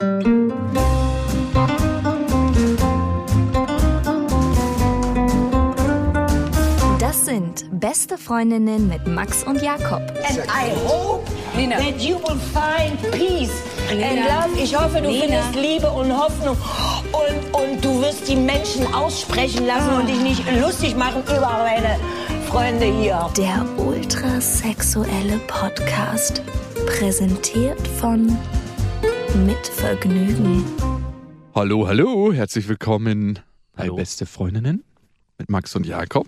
Das sind beste Freundinnen mit Max und Jakob. And I hope Nina. that you will find peace and love. Ich hoffe, du Nina. findest Liebe und Hoffnung. Und, und du wirst die Menschen aussprechen lassen und dich nicht lustig machen über meine Freunde hier. Der ultrasexuelle Podcast. Präsentiert von Mit Vergnügen. Hallo, hallo, herzlich willkommen bei Hallo. Beste Freundinnen mit Max und Jakob.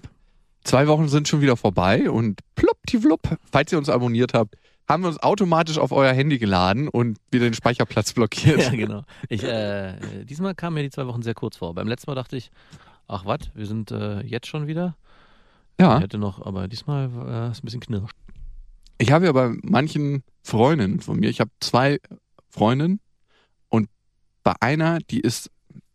Zwei Wochen sind schon wieder vorbei und ploppdiwlupp, falls ihr uns abonniert habt, haben wir uns automatisch auf euer Handy geladen und wieder den Speicherplatz blockiert. Ja, genau. Ich, äh, äh, diesmal kamen mir die zwei Wochen sehr kurz vor. Beim letzten Mal dachte ich, ach was, wir sind äh, jetzt schon wieder. Ja, Ich hätte noch, aber diesmal äh, ist ein bisschen knirscht. ich habe ja bei manchen Freundinnen von mir, ich habe zwei Freundinnen und bei einer, die ist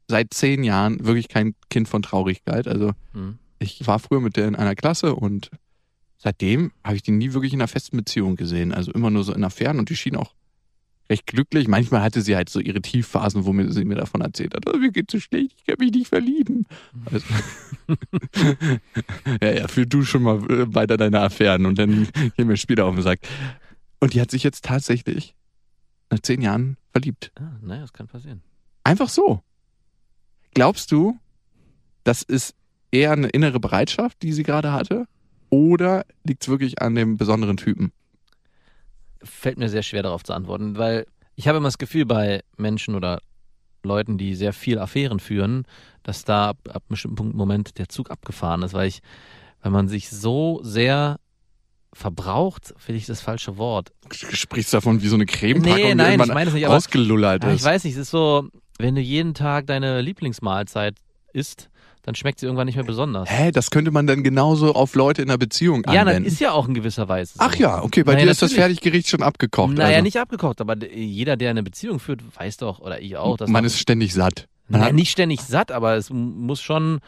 seit zehn Jahren wirklich kein Kind von Traurigkeit. Also Hm. ich war früher mit der in einer Klasse und seitdem habe ich die nie wirklich in einer festen Beziehung gesehen. Also immer nur so in Affären und die schien auch recht glücklich. Manchmal hatte sie halt so ihre Tiefphasen, wo mir, sie mir davon erzählt hat, oh, mir geht's so schlecht, ich kann mich nicht verlieben. Also, ja, ja, führ du schon mal äh, weiter deine Affären und dann gehen wir später auf den Sack. Und die hat sich jetzt tatsächlich nach zehn Jahren verliebt. Ah, naja, das kann passieren. Einfach so. Glaubst du, das ist eher eine innere Bereitschaft, die sie gerade hatte? Oder liegt es wirklich an dem besonderen Typen? Fällt mir sehr schwer darauf zu antworten, weil ich habe immer das Gefühl bei Menschen oder Leuten, die sehr viel Affären führen, dass da ab, ab einem bestimmten Punkt, Moment der Zug abgefahren ist, weil ich, weil man sich so sehr verbraucht, finde ich das falsche Wort. Du sprichst davon wie so eine Cremepackung, Nee, die nein, irgendwann ich meine es nicht, aber- ausgelullert Ja, ich ist. weiß nicht, es ist so, wenn du jeden Tag deine Lieblingsmahlzeit isst, dann schmeckt sie irgendwann nicht mehr besonders. Hä, das könnte man dann genauso auf Leute in einer Beziehung Ja, dann anwenden. ist ja auch in gewisser Weise. So. Ach ja, okay, bei Naja, dir ist das. Fertiggericht schon abgekocht. Naja, also. nicht abgekocht, aber jeder, der eine Beziehung führt, weiß doch, oder ich auch, dass Man ist ständig satt. Man naja, nicht ständig satt, aber es muss schon.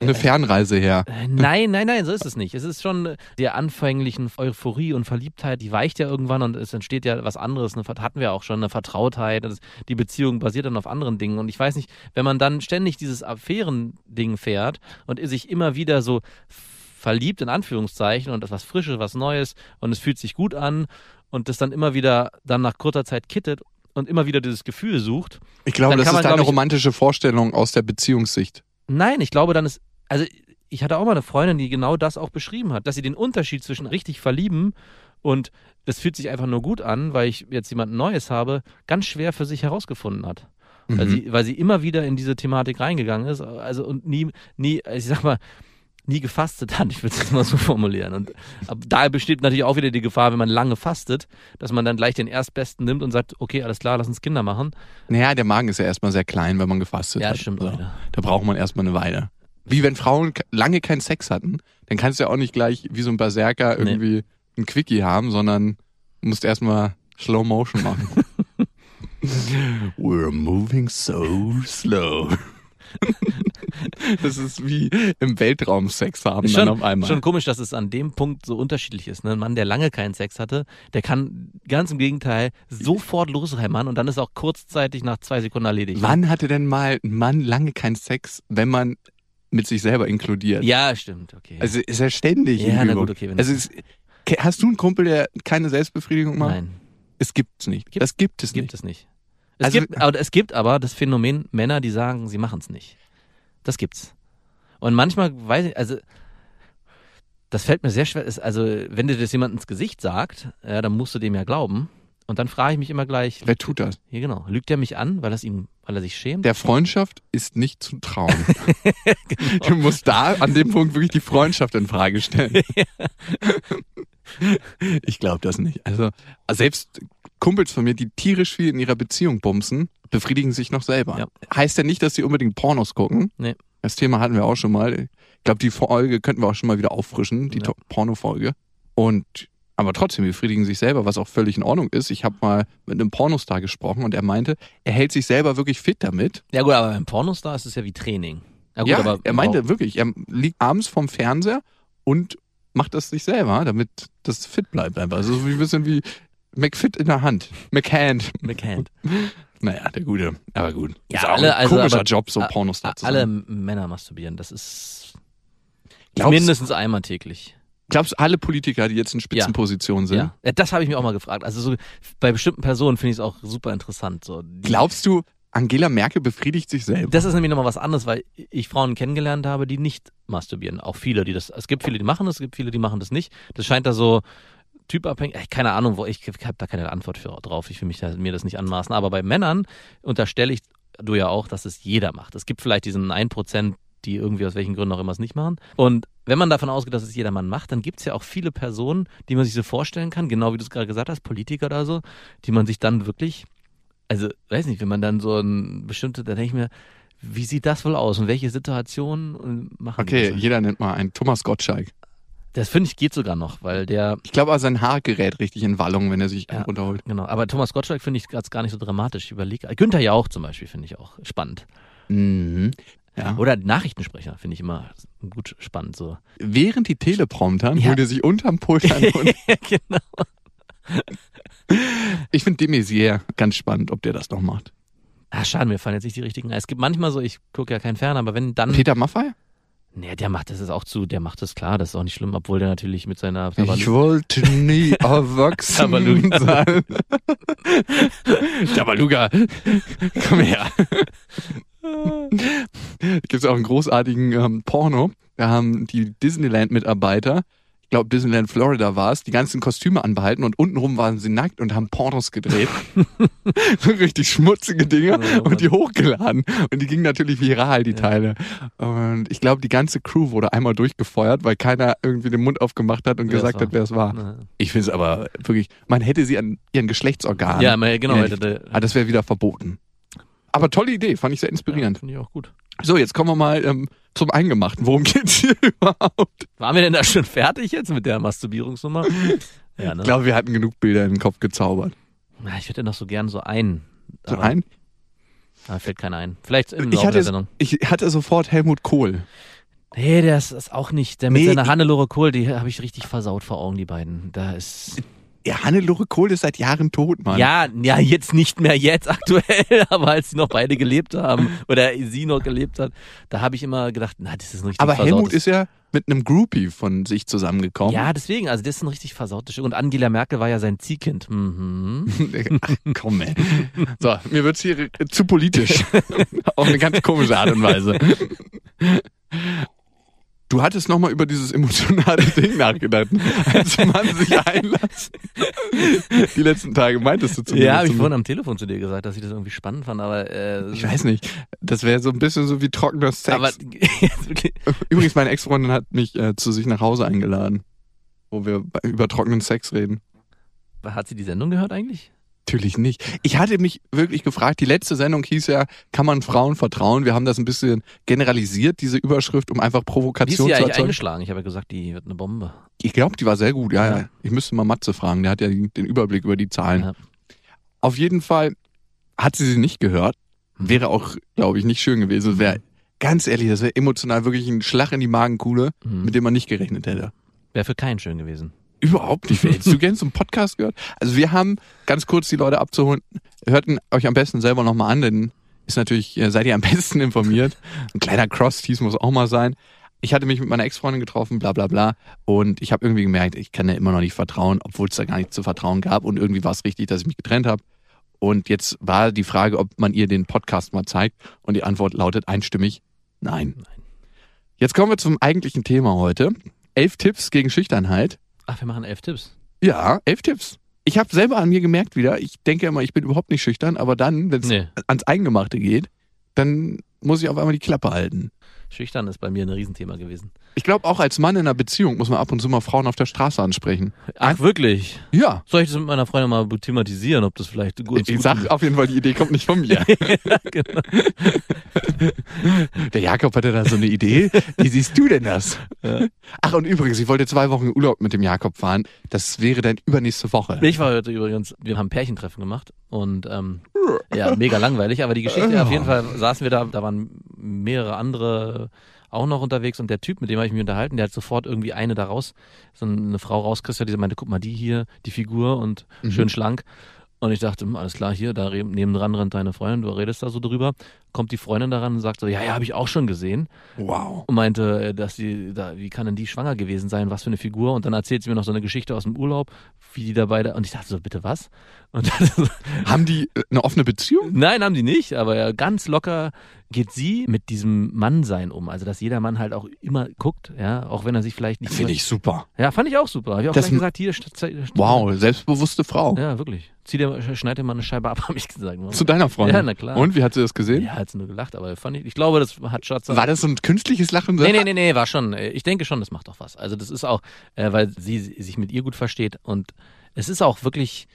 Eine Fernreise her. Äh, Nein, nein, nein, so ist es nicht. Es ist schon äh, der anfänglichen Euphorie und Verliebtheit, die weicht ja irgendwann und es entsteht ja was anderes. Eine, hatten wir auch schon, eine Vertrautheit. Das, die Beziehung basiert dann auf anderen Dingen. Und ich weiß nicht, wenn man dann ständig dieses Affären-Ding fährt und sich immer wieder so verliebt, in Anführungszeichen, und etwas Frisches, was Neues und es fühlt sich gut an und das dann immer wieder dann nach kurzer Zeit kittet und immer wieder dieses Gefühl sucht, Ich glaube, Dann das kann ist man, glaub ich- romantische Vorstellung aus der Beziehungssicht. Nein, ich glaube, dann ist, also ich hatte auch mal eine Freundin, die genau das auch beschrieben hat, dass sie den Unterschied zwischen richtig verlieben und das fühlt sich einfach nur gut an, weil ich jetzt jemand Neues habe, ganz schwer für sich herausgefunden hat. Weil, Mhm. sie, weil sie immer wieder in diese Thematik reingegangen ist, also und nie, nie, ich sag mal, nie gefastet hat, ich würde es jetzt mal so formulieren. Und da besteht natürlich auch wieder die Gefahr, wenn man lange fastet, dass man dann gleich den Erstbesten nimmt und sagt, okay, alles klar, lass uns Kinder machen. Naja, der Magen ist ja erstmal sehr klein, wenn man gefastet Ja, hat. stimmt So. auch wieder. Da braucht man erstmal eine Weile. Wie wenn Frauen lange keinen Sex hatten, dann kannst du ja auch nicht gleich wie so ein Berserker Nee. irgendwie ein Quickie haben, sondern musst erstmal Slow Motion machen. We're moving so slow. das ist wie im Weltraum Sex haben Ist dann schon, auf einmal. schon komisch, dass es an dem Punkt so unterschiedlich ist. Ne? Ein Mann, der lange keinen Sex hatte, der kann ganz im Gegenteil sofort loshämmern und dann ist auch kurzzeitig nach zwei Sekunden erledigt. Wann hatte denn mal ein Mann lange keinen Sex, wenn man mit sich selber inkludiert? Ja, stimmt, okay. Also ist er ständig Ja, na gut, okay, Also ke- hast du einen Kumpel, der keine Selbstbefriedigung macht? Nein, Es gibt's nicht. Gibt- das gibt es gibt nicht. es nicht. Es, Also- gibt, aber, es gibt aber das Phänomen Männer, die sagen, sie machen es nicht. Das gibt's. Und manchmal weiß ich, also das fällt mir sehr schwer. Also wenn dir das jemand ins Gesicht sagt, ja, dann musst du dem ja glauben. Und dann frage ich mich immer gleich, Wer tut das? hier genau, lügt er mich an, weil, das ihm, weil er sich schämt? Der Freundschaft ist nicht zu trauen. Du musst da an dem Punkt wirklich die Freundschaft in Frage stellen. ich glaube das nicht. Also selbst Kumpels von mir, die tierisch viel in ihrer Beziehung bumsen, befriedigen sich noch selber. Ja. Heißt ja nicht, dass sie unbedingt Pornos gucken. Nee. Das Thema hatten wir auch schon mal. Ich glaube, die Folge könnten wir auch schon mal wieder auffrischen, die Ja. Porno-Folge. Und aber trotzdem befriedigen sich selber, was auch völlig in Ordnung ist. Ich habe mal mit einem Pornostar gesprochen und er meinte, er hält sich selber wirklich fit damit. Ja gut, aber beim Pornostar ist es ja wie Training. Ja, gut, ja, aber er meinte wirklich, er liegt abends vorm Fernseher und macht das sich selber, damit das fit bleibt einfach. Also so wie ein bisschen wie McFit in der Hand. McHand. McHand. Naja, der Gute. Aber gut. Ja, ist auch alle- ein also, komischer aber- Job, so a- Pornos da zu Alle sein. Männer masturbieren, das ist Glaubst- mindestens einmal täglich. Glaubst du, alle Politiker, die jetzt in Spitzenpositionen sind? Ja. ja das habe ich mir auch mal gefragt. Also so bei bestimmten Personen finde ich es auch super interessant. So. Glaubst du, Angela Merkel befriedigt sich selber? Das ist nämlich nochmal was anderes, weil ich Frauen kennengelernt habe, die nicht masturbieren. Auch viele, die das. Es gibt viele, die machen das, es gibt viele, die machen das nicht. Das scheint da so typabhängig. äh, Keine Ahnung, wo ich, ich habe da keine Antwort für drauf. Ich will mich mir das nicht anmaßen. Aber bei Männern unterstelle ich du ja auch, dass es jeder macht. Es gibt vielleicht diesen 1%, die irgendwie aus welchen Gründen auch immer es nicht machen. Und wenn man davon ausgeht, dass es jeder Mann macht, dann gibt es ja auch viele Personen, die man sich so vorstellen kann, genau wie du es gerade gesagt hast, Politiker oder so, die man sich dann wirklich also weiß nicht, wenn man dann so ein bestimmte, da denke ich mir, wie sieht das wohl aus und welche Situationen und machen Okay, jeder nennt mal einen Thomas Gottschalk. Das finde ich geht sogar noch, weil der Ich glaube, aber sein Haar gerät richtig in Wallung, wenn er sich Ja. runterholt. genau, aber Thomas Gottschalk finde ich jetzt gar nicht so dramatisch. Ich überlege, Günther ja auch zum Beispiel finde ich auch spannend. Mhm. Ja. Oder Nachrichtensprecher finde ich immer gut spannend so. Während die Telepromptern Ja. holt er sich unterm Pult und genau. ich finde de Maizière ganz spannend, ob der das noch macht. Ah, schade, mir fallen jetzt nicht die richtigen. ein. Es gibt manchmal so, ich gucke ja keinen Fern, aber wenn dann Peter Maffay? Nee, der macht das ist auch zu, der macht das klar, das ist auch nicht schlimm, obwohl der natürlich mit seiner Ich wollte nie erwachsen Tabaluga. sein. Tabaluga, komm her. Gibt es auch einen großartigen ähm, Porno. Da haben die Disneyland-Mitarbeiter, glaube Disneyland Florida war es, die ganzen Kostüme anbehalten und untenrum waren sie nackt und haben Pornos gedreht. so richtig schmutzige Dinge Oh, und die hochgeladen. Und die gingen natürlich viral, die Ja. Teile. Und ich glaube, die ganze Crew wurde einmal durchgefeuert, weil keiner irgendwie den Mund aufgemacht hat und Wer es gesagt hat, wer es war. Na. Ich finde es aber wirklich, man hätte sie an ihren Geschlechtsorganen. Ja, genau, Ja, hätte Ah, das wäre wieder verboten. Aber tolle Idee, fand ich sehr Ja, inspirierend. Finde ich auch gut. So, jetzt kommen wir mal ähm, zum Eingemachten. Worum geht's hier überhaupt? Waren wir denn da schon fertig jetzt mit der Masturbierungsnummer? Ja, ne? Ich glaube, wir hatten genug Bilder in den Kopf gezaubert. Na, ich hätte noch so gern so einen. So aber, ein? Da fällt keiner ein. Vielleicht im Ich Laufe der hatte, Sendung. ich hatte sofort Helmut Kohl. Nee, der ist, ist auch nicht. Der mit Nee, seiner Hannelore Kohl, die habe ich richtig versaut vor Augen, die beiden. Da ist. Ja, Hannelore Kohl ist seit Jahren tot, Mann. Ja, ja, jetzt nicht mehr jetzt aktuell, aber als sie noch beide gelebt haben oder sie noch gelebt hat, da habe ich immer gedacht, na, das ist ein richtig Aber versautes Helmut ist ja mit einem Groupie von sich zusammengekommen. Ja, deswegen, also das ist ein richtig versautes Stück. Und Angela Merkel war ja sein Ziehkind. Mhm. Ach, komm, ey. So, mir wird's hier zu politisch. Auf eine ganz komische Art und Weise. Du hattest nochmal über dieses emotionale Ding nachgedacht, als man sich einlässt. Die letzten Tage meintest du zu mir. Ja, habe ich vorhin am Telefon zu dir gesagt, dass ich das irgendwie spannend fand, aber äh, Ich weiß nicht. Das wäre so ein bisschen so wie trockener Sex. aber Übrigens, meine Ex-Freundin hat mich äh, zu sich nach Hause eingeladen, wo wir über trockenen Sex reden. hat sie die Sendung gehört eigentlich? Natürlich nicht. Ich hatte mich wirklich gefragt, die letzte Sendung hieß ja, kann man Frauen vertrauen? Wir haben das ein bisschen generalisiert, diese Überschrift, um einfach Wie ist Provokation sie zu erzeugen. eingeschlagen? Ich habe ja gesagt, die wird eine Bombe. Ich glaube, die war sehr gut, ja, ja. Ja. Ich müsste mal Matze fragen, der hat ja den Überblick über die Zahlen. Ja. Auf jeden Fall hat sie sie nicht gehört. Wäre auch, glaube ich, nicht schön gewesen. Wäre, ganz ehrlich, das wäre emotional wirklich ein Schlag in die Magenkuhle, Mhm. mit dem man nicht gerechnet hätte. Wäre für keinen schön gewesen. Überhaupt nicht. Hättest du gerne so einen Podcast gehört? Also wir haben, ganz kurz die Leute abzuholen, hörten euch am besten selber nochmal an, denn ist natürlich, äh, seid ihr am besten informiert. Ein kleiner Cross-Tease muss auch mal sein. Ich hatte mich mit meiner Ex-Freundin getroffen, bla bla bla. Und ich habe irgendwie gemerkt, ich kann ihr immer noch nicht vertrauen, obwohl es da gar nichts zu vertrauen gab. Und irgendwie war es richtig, dass ich mich getrennt habe. Und jetzt war die Frage, ob man ihr den Podcast mal zeigt. Und die Antwort lautet einstimmig, nein. Jetzt kommen wir zum eigentlichen Thema heute. Elf Tipps gegen Schüchternheit. Ach, wir machen elf Tipps. Ja, elf Tipps. Ich habe selber an mir gemerkt wieder, ich denke immer, ich bin überhaupt nicht schüchtern, aber dann, wenn es Nee, ans Eingemachte geht, dann muss ich auf einmal die Klappe halten. Schüchtern ist bei mir ein Riesenthema gewesen. Ich glaube, auch als Mann in einer Beziehung muss man ab und zu mal Frauen auf der Straße ansprechen. Ach, wirklich? Ja. Soll ich das mit meiner Freundin mal thematisieren, ob das vielleicht gut Ich sag auf jeden Fall, die Idee kommt nicht von mir. genau. Der Jakob hatte da so eine Idee. Wie siehst du denn das? Ach, und übrigens, ich wollte zwei Wochen Urlaub mit dem Jakob fahren. Das wäre dann übernächste Woche. Ich war heute übrigens, wir haben Pärchentreffen gemacht und ähm, ja, mega langweilig, aber die Geschichte, auf jeden Fall saßen wir da, da waren mehrere andere auch noch unterwegs und der Typ, mit dem habe ich mich unterhalten, der hat sofort irgendwie eine da raus, so eine Frau rauskristallisiert, die meinte, guck mal, die hier, die Figur und Mhm. schön schlank. Und ich dachte, hm, alles klar, hier, da nebendran rennt deine Freundin, du redest da so drüber. Kommt die Freundin daran und sagt so, ja, ja, habe ich auch schon gesehen. Wow. Und meinte, äh, dass die, da, wie kann denn die schwanger gewesen sein, was für eine Figur? Und dann erzählt sie mir noch so eine Geschichte aus dem Urlaub, wie die dabei da, und ich dachte so, bitte was? Und dann so, Haben die äh, eine offene Beziehung? Nein, haben die nicht, aber ja, ganz locker geht sie mit diesem Mannsein um. Also, dass jeder Mann halt auch immer guckt, ja, auch wenn er sich vielleicht nicht. Finde ich super. Ja, fand ich auch super. Hab ich auch Das gesagt, hier, Wow, selbstbewusste Frau. Ja, wirklich. Zieh dir, schneid dir mal eine Scheibe ab, habe ich gesagt. Zu deiner Freundin. Ja, na klar. Und wie hat sie das gesehen? Ja, hat sie nur gelacht, aber fand ich, ich glaube, das hat Schatz. War das so ein künstliches Lachen? Nee, nee, nee, nee, war schon. äh, Ich denke schon, das macht doch was. Also das ist auch, äh, weil sie sich mit ihr gut versteht und es ist auch wirklich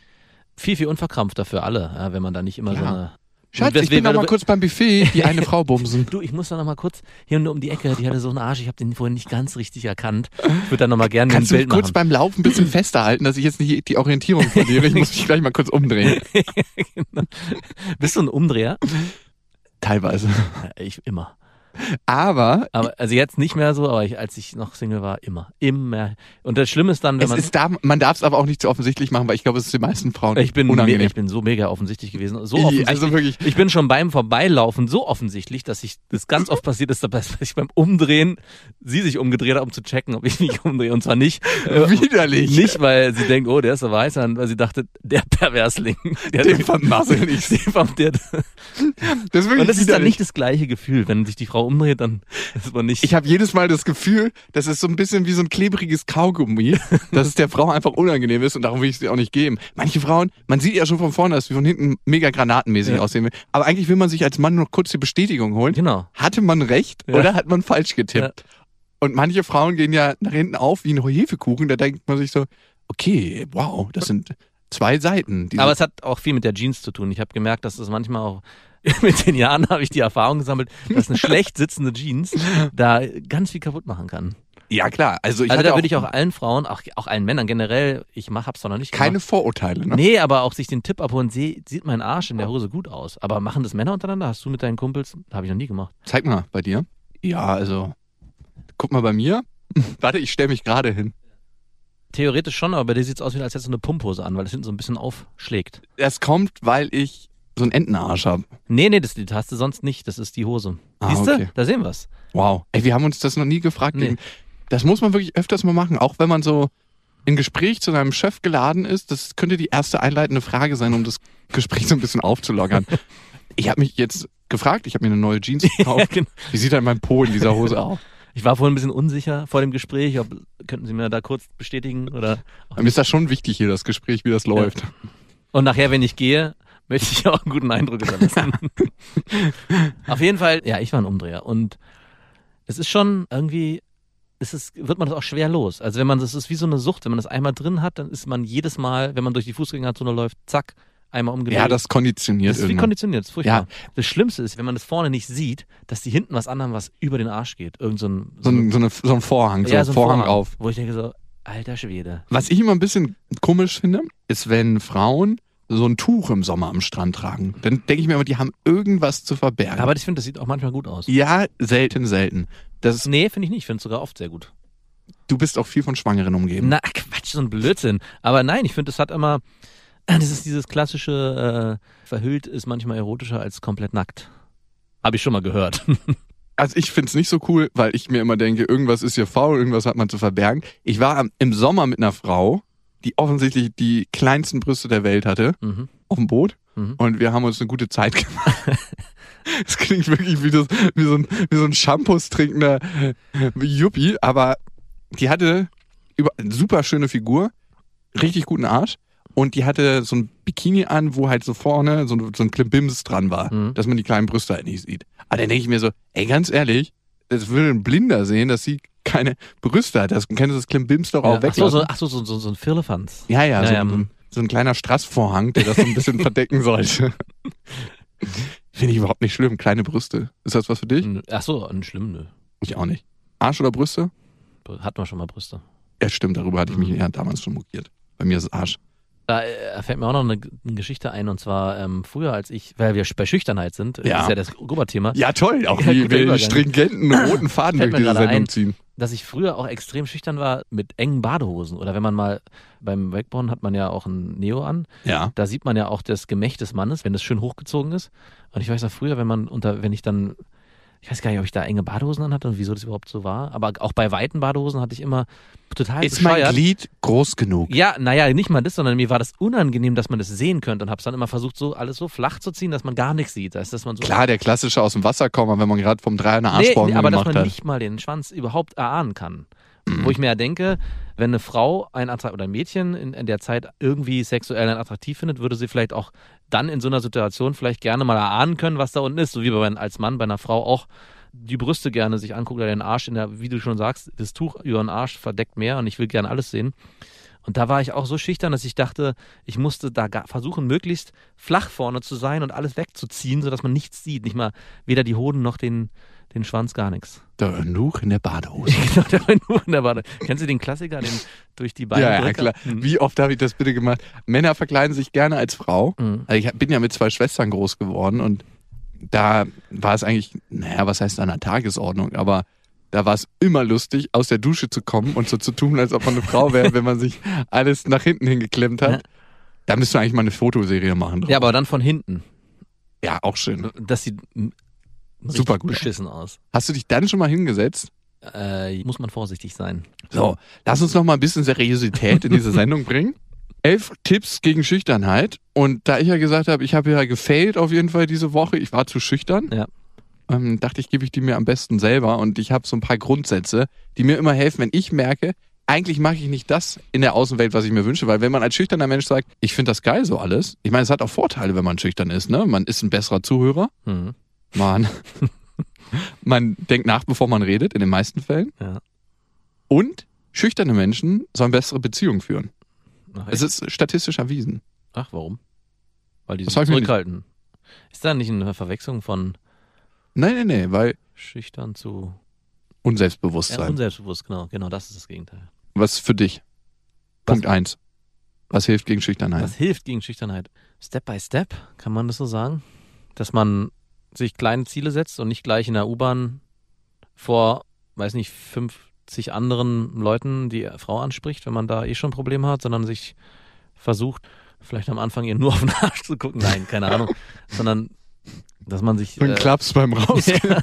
viel, viel unverkrampfter für alle, ja, wenn man da nicht immer so Ja. eine. Schatz, ich bin noch mal kurz beim Buffet, die eine Frau bumsen. Du, ich muss da noch mal kurz hier nur um die Ecke, die hatte so einen Arsch, ich habe den vorhin nicht ganz richtig erkannt. Ich würde da noch mal gerne ein Kannst du Bild kurz machen. beim Laufen ein bisschen fester halten, dass ich jetzt nicht die Orientierung verliere? Ich muss mich gleich mal kurz umdrehen. Genau. Bist du ein Umdreher? Teilweise. Ja, ich immer. Aber Aber also jetzt nicht mehr so, aber ich, als ich noch Single war, immer. Immer. Und das Schlimme ist dann, wenn es man. ist da, man darf es aber auch nicht zu offensichtlich machen, weil ich glaube, es ist den meisten Frauen ich bin, unangenehm. ich bin so mega offensichtlich gewesen. So I- offensichtlich. also wirklich. Ich bin schon beim Vorbeilaufen so offensichtlich, dass ich das ganz oft passiert ist, dass ich beim Umdrehen sie sich umgedreht hat, um zu checken, ob ich mich umdrehe. Und zwar nicht, äh, Widerlich. nicht, weil sie denkt, oh, der ist so weiß, sondern weil sie dachte, der Perversling. Der Den vermassel ich. Den der, Das ist wirklich und das ist dann widerlich. nicht das gleiche Gefühl, wenn sich die Frau umdreht, dann ist man nicht. Ich habe jedes Mal das Gefühl, das ist so ein bisschen wie so ein klebriges Kaugummi, dass es der Frau einfach unangenehm ist und darum will ich es ihr auch nicht geben. Manche Frauen, man sieht ja schon von vorne, dass sie von hinten mega granatenmäßig Ja. aussehen will. Aber eigentlich will man sich als Mann nur kurz die Bestätigung holen. genau. Hatte man recht Ja. oder hat man falsch getippt? Und manche Frauen gehen ja nach hinten auf wie ein Hefekuchen, da denkt man sich so, okay, wow, das sind zwei Seiten. Aber es hat auch viel mit der Jeans zu tun. Ich habe gemerkt, dass das manchmal auch mit den Jahren habe ich die Erfahrung gesammelt, dass eine schlecht sitzende Jeans da ganz viel kaputt machen kann. ja klar, also ich also da würde ich auch allen Frauen, auch, auch allen Männern generell, ich mach, hab's doch noch nicht keine gemacht. Vorurteile. Ne? Nee, aber auch sich den Tipp abholen, seh, sieht mein Arsch in der Hose gut aus. Aber machen das Männer untereinander? Hast du mit deinen Kumpels? Habe ich noch nie gemacht. Zeig mal bei dir. Ja, also guck mal bei mir. Warte, ich stelle mich gerade hin. Theoretisch schon, aber bei dir sieht's aus, wie als hättest du eine Pumphose an, weil das hinten so ein bisschen aufschlägt. Das kommt, weil ich so einen Entenarsch habe. Nee, nee, das die hast du sonst nicht. Das ist die Hose. Ah, Siehst du? okay. Da sehen wir's. Wow. Ey, wir haben uns das noch nie gefragt. Nee. Das muss man wirklich öfters mal machen, auch wenn man so in Gespräch zu seinem Chef geladen ist. Das könnte die erste einleitende Frage sein, um das Gespräch so ein bisschen aufzulockern. ich habe mich jetzt gefragt, ich habe mir eine neue Jeans Ja, gekauft. genau. Wie sieht denn mein Po in dieser Hose aus? Ich war vorhin ein bisschen unsicher vor dem Gespräch. Ob, könnten Sie mir da kurz bestätigen? Oder? Mir ist das schon wichtig hier, das Gespräch, wie das läuft. Und nachher, wenn ich gehe, möchte ich auch einen guten Eindruck hinterlassen. Auf jeden Fall, ja, ich war ein Umdreher. Und es ist schon irgendwie, es ist, wird man das auch schwer los. Also wenn man, das ist wie so eine Sucht, wenn man das einmal drin hat, dann ist man jedes Mal, wenn man durch die Fußgängerzone läuft, zack, einmal umgedreht. Ja, das konditioniert Das ist wie irgendwann. konditioniert, das ist furchtbar. Das Schlimmste ist, wenn man das vorne nicht sieht, dass die hinten was anderem was über den Arsch geht. Irgend so ein, So ein, so, eine, so ein Vorhang, so ja, ein so ein Vorhang, auf. Wo ich denke so, alter Schwede. Was ich immer ein bisschen komisch finde, ist, wenn Frauen so ein Tuch im Sommer am Strand tragen. Dann denke ich mir immer, die haben irgendwas zu verbergen. Aber ich finde, das sieht auch manchmal gut aus. ja, selten, selten. Das Nee, finde ich nicht. Ich finde es sogar oft sehr gut. du bist auch viel von Schwangeren umgeben. Na, Quatsch, so ein Blödsinn. Aber nein, ich finde, es hat immer, das ist dieses klassische, äh, verhüllt ist manchmal erotischer als komplett nackt. Habe ich schon mal gehört. Also ich find's nicht so cool, weil ich mir immer denke, irgendwas ist hier faul, irgendwas hat man zu verbergen. Ich war im Sommer mit einer Frau, die offensichtlich die kleinsten Brüste der Welt hatte, mhm. auf dem Boot. Mhm. Und wir haben uns eine gute Zeit gemacht. Es klingt wirklich wie, das, wie, so ein, wie so ein Shampoos trinkender Yuppie, aber die hatte über, super schöne Figur, richtig guten Arsch und die hatte so ein Bikini an, wo halt so vorne so, so ein Klimbims dran war, Mhm. dass man die kleinen Brüste halt nicht sieht. Aber dann denke ich mir so, ey, ganz ehrlich, das würde ein Blinder sehen, dass sie keine Brüste hat. Das kennst du das Klimbims doch auch Ja, ach so, so, ach so, so, so, ein Firlefanz. Ja, ja, Ja, so, ja, ein, so ein kleiner Strassvorhang, der das so ein bisschen verdecken sollte. Finde ich überhaupt nicht schlimm. Kleine Brüste. Ist das was für dich? Ach so, ein schlimm, nö. Ich auch nicht. Arsch oder Brüste? Hatten wir schon mal Brüste. Ja, stimmt, darüber hatte ich mich Mhm. ja damals schon mokiert. Bei mir ist es Arsch. Da äh, fällt mir auch noch eine, Geschichte ein und zwar ähm, früher, als ich, weil wir bei Schüchternheit sind, Ja. ist ja das Oberthema, Ja, toll. Auch Ja, wie wir stringenten roten Faden durch diese Sendung ein. ziehen. Dass ich früher auch extrem schüchtern war mit engen Badehosen. Oder wenn man mal beim Wakeboarden hat man ja auch ein Neo an. Ja. Da sieht man ja auch das Gemächt des Mannes, wenn das schön hochgezogen ist. Und ich weiß noch früher, wenn man unter, wenn ich dann, ich weiß gar nicht, ob ich da enge Badehosen an hatte und wieso das überhaupt so war. Aber auch bei weiten Badehosen hatte ich immer total Ist mein bescheuert. Glied groß genug? Ja, naja, nicht mal das, sondern mir war das unangenehm, dass man das sehen könnte und hab's dann immer versucht, so alles so flach zu ziehen, dass man gar nichts sieht. Das heißt, dass man so Klar, der klassische aus dem Wasser kommen, wenn man gerade vom Dreier eine Nee, Arschbombe nee, aber dass gemacht man hat. nicht mal den Schwanz überhaupt erahnen kann. Wo ich mir ja denke, wenn eine Frau ein Attra oder ein Mädchen in, in der Zeit irgendwie sexuell attraktiv findet, würde sie vielleicht auch dann in so einer Situation vielleicht gerne mal erahnen können, was da unten ist. So wie man als Mann bei einer Frau auch die Brüste gerne sich anguckt oder den Arsch in der, wie du schon sagst, das Tuch über den Arsch verdeckt mehr und ich will gerne alles sehen. Und da war ich auch so schüchtern, dass ich dachte, ich musste da versuchen, möglichst flach vorne zu sein und alles wegzuziehen, sodass man nichts sieht. Nicht mal weder die Hoden noch den, den Schwanz, gar nichts. Der Eunuch in der Badehose. Genau, der war nur in der Bade. Kennst du den Klassiker, den durch die Beine Ja, ja, klar. Hm. Wie oft habe ich das bitte gemacht? Männer verkleiden sich gerne als Frau. Mhm. Also ich bin ja mit zwei Schwestern groß geworden und da war es eigentlich, naja, was heißt an der Tagesordnung, aber da war es immer lustig, aus der Dusche zu kommen und so zu tun, als ob man eine Frau wäre, wenn man sich alles nach hinten hingeklemmt hat. Ja. Da müssten wir eigentlich mal eine Fotoserie machen. Ja, aber dann von hinten. ja, auch schön. Das sieht m- richtig Super gut. beschissen aus. Hast du dich dann schon mal hingesetzt? Äh, muss man vorsichtig sein. So, lass uns noch mal ein bisschen Seriosität in diese Sendung bringen. Elf Tipps gegen Schüchternheit. Und da ich ja gesagt habe, ich habe ja gefailt auf jeden Fall diese Woche, ich war zu schüchtern, Ja. ähm, dachte ich, gebe ich die mir am besten selber. Und ich habe so ein paar Grundsätze, die mir immer helfen, wenn ich merke, eigentlich mache ich nicht das in der Außenwelt, was ich mir wünsche. Weil wenn man als schüchterner Mensch sagt, ich finde das geil so alles, ich meine, es hat auch Vorteile, wenn man schüchtern ist. Ne? Man ist ein besserer Zuhörer. Mhm. Man, man denkt nach, bevor man redet, in den meisten Fällen. Ja. Und schüchterne Menschen sollen bessere Beziehungen führen. Ach, Es ist statistisch erwiesen. Ach, warum? Weil die sich zurückhalten. Ist da nicht eine Verwechslung von Nein, nein, nein, weil schüchtern zu ja, Unselbstbewusstsein. unselbstbewusst? Genau, genau, das ist das Gegenteil. Was für dich? Punkt eins. Was hilft gegen Schüchternheit? Was hilft gegen Schüchternheit? Step by Step, kann man das so sagen? Dass man sich kleine Ziele setzt und nicht gleich in der U-Bahn vor, weiß nicht, 50 anderen Leuten die Frau anspricht, wenn man da eh schon Probleme hat, sondern sich versucht, vielleicht am Anfang ihr nur auf den Arsch zu gucken. Nein, keine Ahnung. sondern, dass man sich. Ein äh, Klaps beim Rausgehen. ja,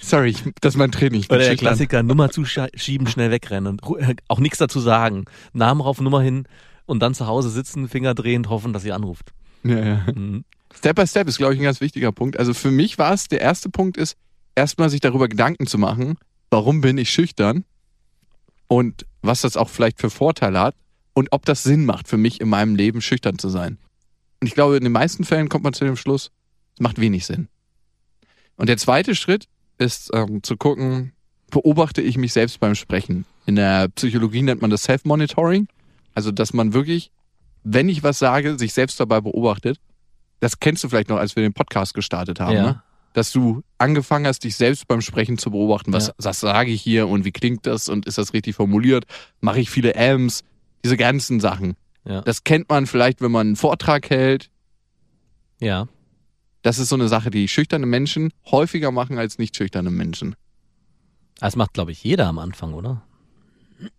Sorry, ich, das ist mein Training. Oder der. Klassiker, Nummer zuschieben, schnell wegrennen und äh, auch nichts dazu sagen. Namen rauf, Nummer hin und dann zu Hause sitzen, Finger drehend, hoffen, dass sie anruft. Ja, ja. Mhm. Step by Step ist, glaube ich, ein ganz wichtiger Punkt. Also für mich war es, der erste Punkt ist, erstmal sich darüber Gedanken zu machen, warum bin ich schüchtern und was das auch vielleicht für Vorteile hat und ob das Sinn macht für mich in meinem Leben schüchtern zu sein. Und ich glaube, in den meisten Fällen kommt man zu dem Schluss, es macht wenig Sinn. Und der zweite Schritt ist ähm, zu gucken, beobachte ich mich selbst beim Sprechen. In der Psychologie nennt man das Self-Monitoring. Also, dass man wirklich, wenn ich was sage, sich selbst dabei beobachtet. Das kennst du vielleicht noch, als wir den Podcast gestartet haben, Ja. ne? Dass du angefangen hast, dich selbst beim Sprechen zu beobachten. Was, Ja. was sage ich hier und wie klingt das und ist das richtig formuliert? Mache ich viele Ms? Diese ganzen Sachen. Ja. Das kennt man vielleicht, wenn man einen Vortrag hält. ja. Das ist so eine Sache, die schüchterne Menschen häufiger machen als nicht schüchterne Menschen. Das macht, glaube ich, jeder am Anfang, oder?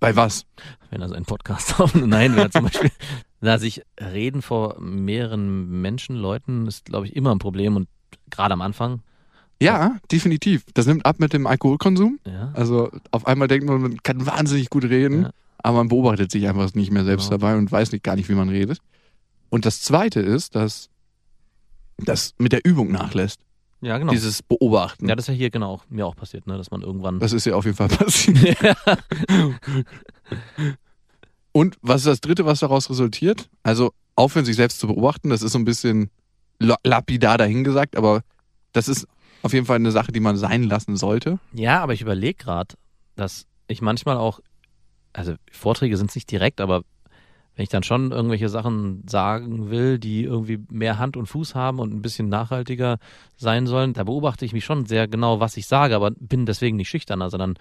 Bei was? Wenn er so einen Podcast aufnimmt. Nein, wenn er zum Beispiel, na, sich reden vor mehreren Menschen, Leuten, ist, glaube ich, immer ein Problem und gerade am Anfang. Ja, definitiv. Das nimmt ab mit dem Alkoholkonsum. Ja. Also auf einmal denkt man, man kann wahnsinnig gut reden, Ja. aber man beobachtet sich einfach nicht mehr selbst Genau. dabei und weiß nicht gar nicht, wie man redet. Und das Zweite ist, dass das mit der Übung nachlässt. Ja, genau. Dieses Beobachten. ja, das ist ja hier genau auch, mir auch passiert, ne, dass man irgendwann. das ist ja auf jeden Fall passiert. Und was ist das Dritte, was daraus resultiert? Also aufhören, sich selbst zu beobachten. Das ist so ein bisschen la- lapidar dahingesagt, aber das ist auf jeden Fall eine Sache, die man sein lassen sollte. Ja, aber ich überlege gerade, dass ich manchmal auch, also Vorträge sind es nicht direkt, aber wenn ich dann schon irgendwelche Sachen sagen will, die irgendwie mehr Hand und Fuß haben und ein bisschen nachhaltiger sein sollen, da beobachte ich mich schon sehr genau, was ich sage, aber bin deswegen nicht schüchterner, sondern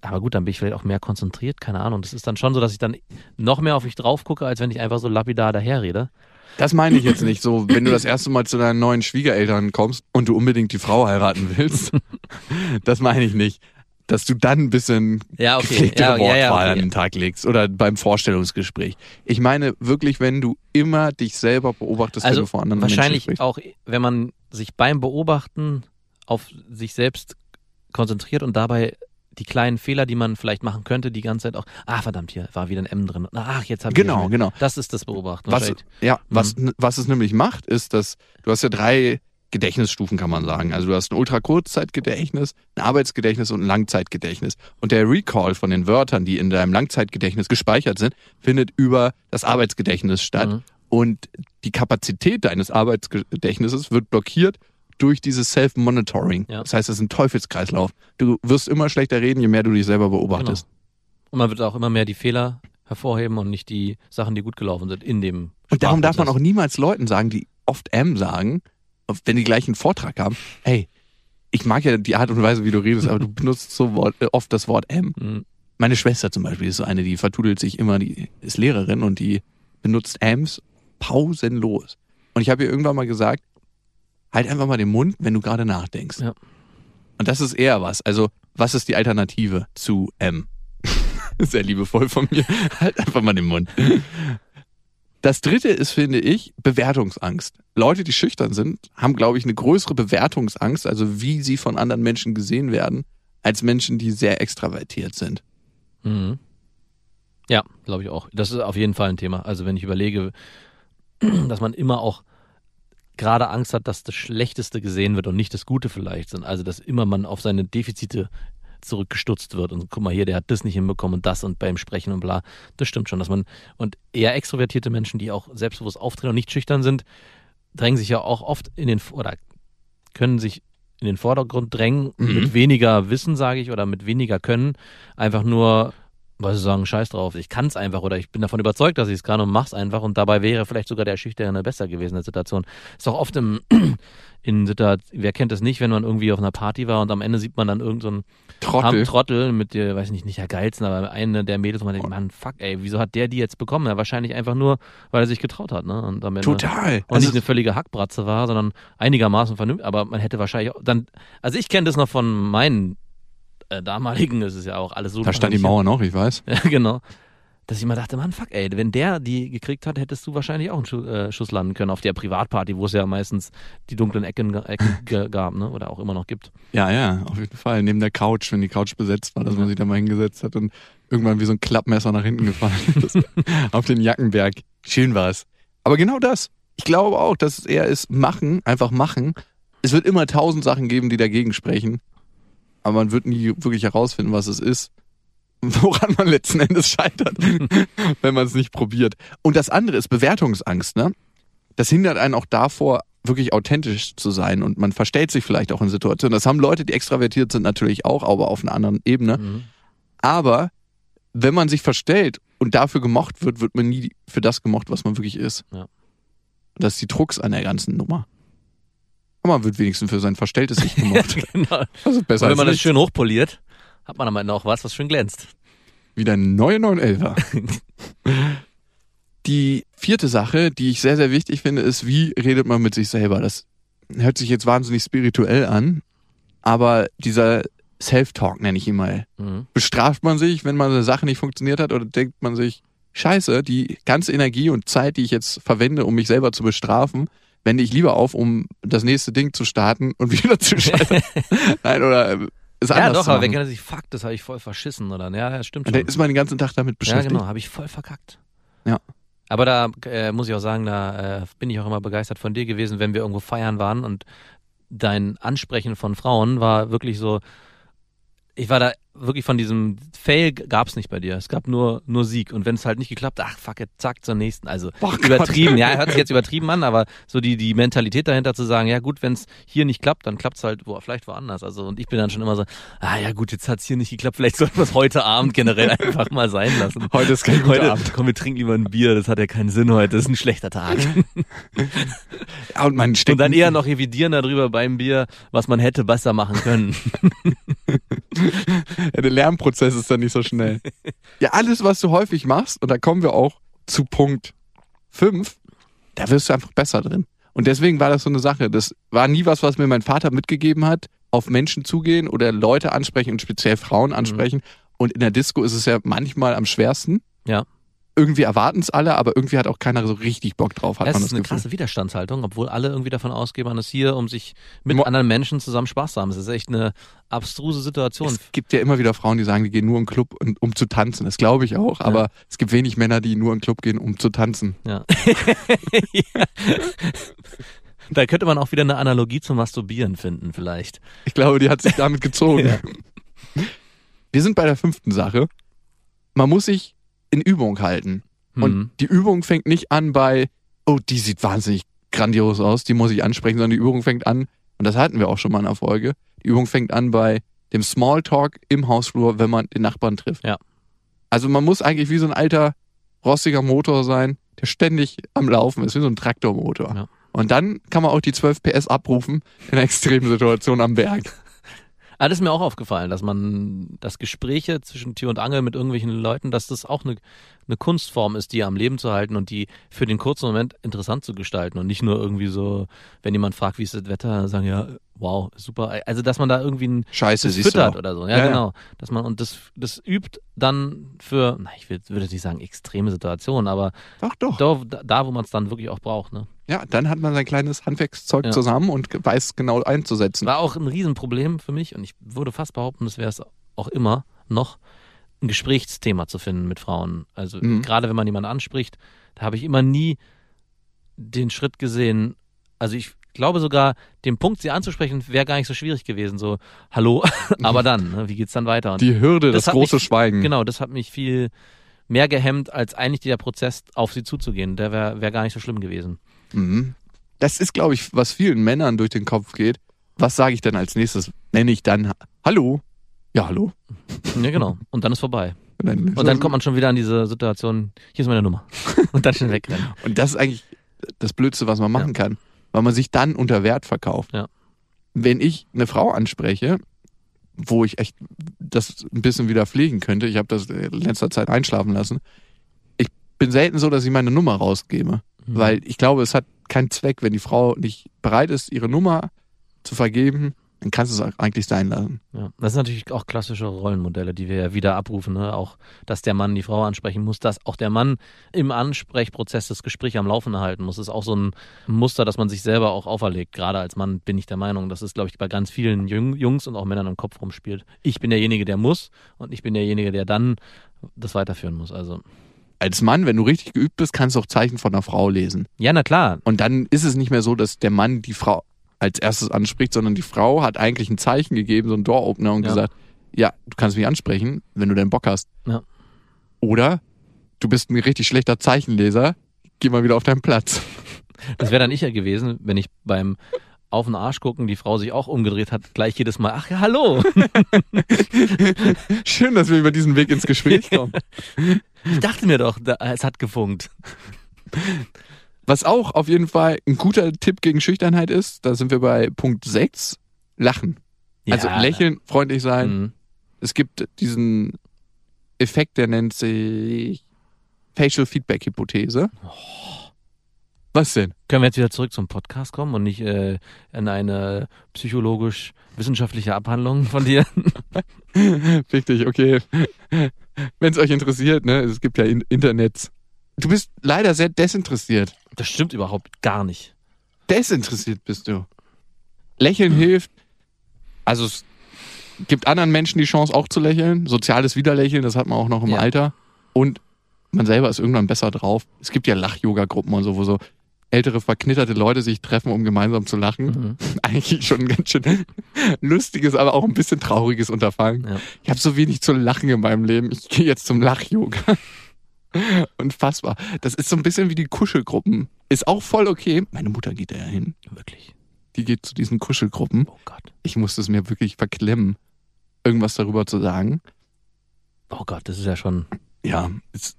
aber gut, dann bin ich vielleicht auch mehr konzentriert, keine Ahnung. Das ist dann schon so, dass ich dann noch mehr auf mich drauf gucke, als wenn ich einfach so lapidar daherrede. Das meine ich jetzt nicht so, wenn du das erste Mal zu deinen neuen Schwiegereltern kommst und du unbedingt die Frau heiraten willst. das meine ich nicht. Dass du dann ein bisschen Ja, okay. Ja, ja, ja, Wortwahl okay. an den Tag legst oder beim Vorstellungsgespräch. Ich meine wirklich, wenn du immer dich selber beobachtest, wenn Also du vor anderen wahrscheinlich Menschen sprichst. auch, wenn man sich beim Beobachten auf sich selbst konzentriert und dabei die kleinen Fehler, die man vielleicht machen könnte, die ganze Zeit auch, ah verdammt, hier war wieder ein M drin. Ach, jetzt habe ich Genau, mehr. genau. Das ist das Beobachten. Was, ja, was, Mhm. was es nämlich macht, ist, dass du hast ja drei Gedächtnisstufen, kann man sagen. Also du hast ein Ultrakurzzeitgedächtnis, ein Arbeitsgedächtnis und ein Langzeitgedächtnis. Und der Recall von den Wörtern, die in deinem Langzeitgedächtnis gespeichert sind, findet über das Arbeitsgedächtnis statt. Mhm. Und die Kapazität deines Arbeitsgedächtnisses wird blockiert durch dieses Self-Monitoring. Ja. Das heißt, es ist ein Teufelskreislauf. Du wirst immer schlechter reden, je mehr du dich selber beobachtest. Und man wird auch immer mehr die Fehler hervorheben und nicht die Sachen, die gut gelaufen sind in dem Und darum darf man auch niemals Leuten sagen, die oft M sagen, wenn die gleich einen Vortrag haben, hey, ich mag ja die Art und Weise, wie du redest, aber du benutzt so äh, oft das Wort M. Mhm. Meine Schwester zum Beispiel ist so eine, die vertudelt sich immer, die ist Lehrerin und die benutzt Ms pausenlos. Und ich habe ihr irgendwann mal gesagt, halt einfach mal den Mund, wenn du gerade nachdenkst. Ja. Und das ist eher was. Also, was ist die Alternative zu M? Sehr liebevoll von mir. Halt einfach mal den Mund. Das dritte ist, finde ich, Bewertungsangst. Leute, die schüchtern sind, haben, glaube ich, eine größere Bewertungsangst, also wie sie von anderen Menschen gesehen werden, als Menschen, die sehr extravertiert sind. Mhm. Ja, glaube ich auch. Das ist auf jeden Fall ein Thema. Also wenn ich überlege, dass man immer auch gerade Angst hat, dass das Schlechteste gesehen wird und nicht das Gute vielleicht sind. Also dass immer man auf seine Defizite zurückgestutzt wird und guck mal hier, der hat das nicht hinbekommen und das und beim Sprechen und bla. Das stimmt schon, dass man und eher extrovertierte Menschen, die auch selbstbewusst auftreten und nicht schüchtern sind, drängen sich ja auch oft in den oder können sich in den Vordergrund drängen Mhm. mit weniger Wissen, sage ich, oder mit weniger Können, einfach nur weil sie sagen, scheiß drauf, ich kann es einfach oder ich bin davon überzeugt, dass ich es kann und mach's einfach und dabei wäre vielleicht sogar der Schüchterne besser gewesen in der Situation. Ist auch oft im, in Situationen, wer kennt das nicht, wenn man irgendwie auf einer Party war und am Ende sieht man dann irgendeinen so Trottel. Trottel mit der, weiß ich nicht, nicht der geilsten, aber eine der Mädels, wo man denkt, Mann, fuck, ey, wieso hat der die jetzt bekommen? Ja, wahrscheinlich einfach nur, weil er sich getraut hat, ne? Und am Ende Total. und Also, nicht eine völlige Hackbratze war, sondern einigermaßen vernünftig. Aber man hätte wahrscheinlich auch dann, also ich kenne das noch von meinen äh, damaligen, das ist ja auch alles so. da stand die Mauer noch, ich weiß. Ja, genau. Dass ich immer dachte, Mann, fuck, ey, wenn der die gekriegt hat, hättest du wahrscheinlich auch einen Schuss, äh, Schuss landen können auf der Privatparty, wo es ja meistens die dunklen Ecken, Ecken gab, ne? Oder auch immer noch gibt. Ja, ja, auf jeden Fall. Neben der Couch, wenn die Couch besetzt war, dass man sich da mal hingesetzt hat und irgendwann wie so ein Klappmesser nach hinten gefallen ist. auf den Jackenberg. Schön war's. Aber genau das. Ich glaube auch, dass es eher ist, machen, einfach machen. Es wird immer tausend Sachen geben, die dagegen sprechen. Aber man wird nie wirklich herausfinden, was es ist. Woran man letzten Endes scheitert, wenn man es nicht probiert. Und das andere ist Bewertungsangst, ne? Das hindert einen auch davor, wirklich authentisch zu sein und man verstellt sich vielleicht auch in Situationen. Das haben Leute, die extravertiert sind, natürlich auch, aber auf einer anderen Ebene. Mhm. Aber wenn man sich verstellt und dafür gemocht wird, wird man nie für das gemocht, was man wirklich ist. Ja. Das ist die Trux an der ganzen Nummer. Man wird wenigstens für sein verstelltes Ich gemocht. genau. Also besser Und wenn man das schön hochpoliert, hat man am Ende auch was, was schön glänzt. Wieder ein neue 911er. die vierte Sache, die ich sehr, sehr wichtig finde, ist, wie redet man mit sich selber? Das hört sich jetzt wahnsinnig spirituell an, aber dieser Self-Talk nenne ich ihn mal. Mhm. Bestraft man sich, wenn man eine Sache nicht funktioniert hat oder denkt man sich, scheiße, die ganze Energie und Zeit, die ich jetzt verwende, um mich selber zu bestrafen, wende ich lieber auf, um das nächste Ding zu starten und wieder zu scheitern. Nein, oder äh, es Ja, anders doch, aber wer machen. kennt sich, fuck, das habe ich voll verschissen, oder? Ja, ja, stimmt Und schon. dann ist man den ganzen Tag damit Ja, beschäftigt. genau, habe ich voll verkackt. Ja. Aber da äh, muss ich auch sagen, da äh, bin ich auch immer begeistert von dir gewesen, wenn wir irgendwo feiern waren und dein Ansprechen von Frauen war wirklich so, ich war da wirklich von diesem Fail gab's nicht bei dir. Es gab nur, nur Sieg. Und wenn es halt nicht geklappt, ach fuck it, zack, zur nächsten. Also Gott. übertrieben, ja, hört sich jetzt übertrieben an, aber so die, die Mentalität dahinter zu sagen, ja gut, wenn es hier nicht klappt, dann klappt's halt wo, vielleicht woanders. Also und ich bin dann schon immer so, ah ja gut, jetzt hat's hier nicht geklappt, vielleicht sollten wir es heute Abend generell einfach mal sein lassen. Heute ist kein guter Heute, Abend. komm, wir trinken lieber ein Bier, das hat ja keinen Sinn heute, das ist ein schlechter Tag. Ja, und man Und dann eher noch revidieren darüber beim Bier, was man hätte besser machen können. Ja, der Lernprozess ist dann nicht so schnell. Ja, alles, was du häufig machst, und da kommen wir auch zu Punkt 5, da wirst du einfach besser drin. Und deswegen war das so eine Sache. Das war nie was, was mir mein Vater mitgegeben hat. Auf Menschen zugehen oder Leute ansprechen und speziell Frauen ansprechen. Und in der Disco ist es ja manchmal am schwersten. Ja. Irgendwie erwarten es alle, aber irgendwie hat auch keiner so richtig Bock drauf, hat Das man ist das eine Gefühl. krasse Widerstandshaltung, obwohl alle irgendwie davon ausgehen, man ist hier, um sich mit Mo- anderen Menschen zusammen Spaß zu haben. Es ist echt eine abstruse Situation. Es gibt ja immer wieder Frauen, die sagen, die gehen nur in den Club, um zu tanzen. Das glaube ich auch. Aber es gibt wenig Männer, die nur in den Club gehen, um zu tanzen. Ja. ja. Da könnte man auch wieder eine Analogie zum Masturbieren finden, vielleicht. Ich glaube, die hat sich damit gezogen. Ja. Wir sind bei der fünften Sache. Man muss sich in Übung halten. Und Mhm. die Übung fängt nicht an bei, oh, die sieht wahnsinnig grandios aus, die muss ich ansprechen, sondern die Übung fängt an, und das hatten wir auch schon mal in der Folge, die Übung fängt an bei dem Smalltalk im Hausflur, wenn man den Nachbarn trifft. Ja. Also man muss eigentlich wie so ein alter, rostiger Motor sein, der ständig am Laufen ist, wie so ein Traktormotor. Ja. Und dann kann man auch die 12 PS abrufen in einer extremen Situation am Berg. Ah, das ist mir auch aufgefallen, dass man, dass Gespräche zwischen Tür und Angel mit irgendwelchen Leuten, dass das auch eine, eine Kunstform ist, die am Leben zu halten und die für den kurzen Moment interessant zu gestalten und nicht nur irgendwie so, wenn jemand fragt, wie ist das Wetter, sagen ja, wow, super. Also, dass man da irgendwie ein Scheiße, füttert oder so. Ja, Ja, genau. Dass man, und das, das übt dann für, na, ich will- würde nicht sagen extreme Situationen, aber Doch, doch. da, da wo man es dann wirklich auch braucht. Ne? Ja, dann hat man sein kleines Handwerkszeug Ja. zusammen und weiß es genau einzusetzen. War auch ein Riesenproblem für mich und ich würde fast behaupten, das wäre es auch immer noch, ein Gesprächsthema zu finden mit Frauen. Also Mhm. gerade wenn man jemanden anspricht, da habe ich immer nie den Schritt gesehen. Also ich glaube sogar, den Punkt, sie anzusprechen, wäre gar nicht so schwierig gewesen. So, hallo, aber dann, ne, wie geht's dann weiter? Und Die Hürde, Das das, große mich- Schweigen. Genau, das hat mich viel mehr gehemmt, als eigentlich der Prozess auf sie zuzugehen. Der wäre wär gar nicht so schlimm gewesen. Mhm. Das ist, glaube ich, was vielen Männern durch den Kopf geht. Was sage ich denn als nächstes? Nenne ich dann Hallo? Ja, hallo. Ja, genau. Und dann ist vorbei. Und dann, Und dann kommt man schon wieder an diese Situation, hier ist meine Nummer. Und dann schnell wegrennen. Und das ist eigentlich das Blödste, was man machen kann, weil man sich dann unter Wert verkauft. Ja. Wenn ich eine Frau anspreche, wo ich echt das ein bisschen wieder pflegen könnte, ich habe das in letzter Zeit einschlafen lassen, ich bin selten so, dass ich meine Nummer rausgebe. Mhm. Weil ich glaube, es hat keinen Zweck, wenn die Frau nicht bereit ist, ihre Nummer zu vergeben, dann kannst du es auch eigentlich sein lassen. Ja, das sind natürlich auch klassische Rollenmodelle, die wir ja wieder abrufen. Ne? Auch, dass der Mann die Frau ansprechen muss, dass auch der Mann im Ansprechprozess das Gespräch am Laufen halten muss. Das ist auch so ein Muster, das man sich selber auch auferlegt. Gerade als Mann bin ich der Meinung, dass es, glaube ich, bei ganz vielen Jung- Jungs und auch Männern im Kopf rumspielt. Ich bin derjenige, der muss und ich bin derjenige, der dann das weiterführen muss. Also, Als Mann, wenn du richtig geübt bist, kannst du auch Zeichen von einer Frau lesen. ja, na klar. Und dann ist es nicht mehr so, dass der Mann die Frau als erstes anspricht, sondern die Frau hat eigentlich ein Zeichen gegeben, so ein Door-Opener und Ja. gesagt, ja, du kannst mich ansprechen, wenn du denn Bock hast. Ja. Oder du bist ein richtig schlechter Zeichenleser, geh mal wieder auf deinen Platz. Das wäre dann ich ja gewesen, wenn ich beim auf den Arsch gucken, die Frau sich auch umgedreht hat, gleich jedes Mal, ach ja, hallo. Schön, dass wir über diesen Weg ins Gespräch kommen. Ich dachte mir doch, da, es hat gefunkt. Was auch auf jeden Fall ein guter Tipp gegen Schüchternheit ist, da sind wir bei Punkt 6, Lachen. Also Ja. lächeln, freundlich sein. Mhm. Es gibt diesen Effekt, der nennt sich Facial Feedback Hypothese. Was denn? Können wir jetzt wieder zurück zum Podcast kommen und nicht äh, in eine psychologisch-wissenschaftliche Abhandlung von dir? Richtig, okay. Wenn es euch interessiert, ne, es gibt ja in Internets. Du bist leider sehr desinteressiert. Das stimmt überhaupt gar nicht. Desinteressiert bist du. Lächeln hilft. Also es gibt anderen Menschen die Chance auch zu lächeln. Soziales Widerlächeln, das hat man auch noch im Ja. Alter. Und man selber ist irgendwann besser drauf. Es gibt ja Lach-Yoga-Gruppen und so, wo so ältere, verknitterte Leute sich treffen, um gemeinsam zu lachen. Mhm. Eigentlich schon ein ganz schön lustiges, aber auch ein bisschen trauriges Unterfangen. Ja. Ich habe so wenig zu lachen in meinem Leben. Ich gehe jetzt zum Lach-Yoga. Unfassbar. Das ist so ein bisschen wie die Kuschelgruppen. Ist auch voll okay. Meine Mutter geht da ja hin. Wirklich. Die geht zu diesen Kuschelgruppen. Oh Gott. Ich musste es mir wirklich verklemmen, irgendwas darüber zu sagen. Oh Gott, das ist ja schon. Ja, es,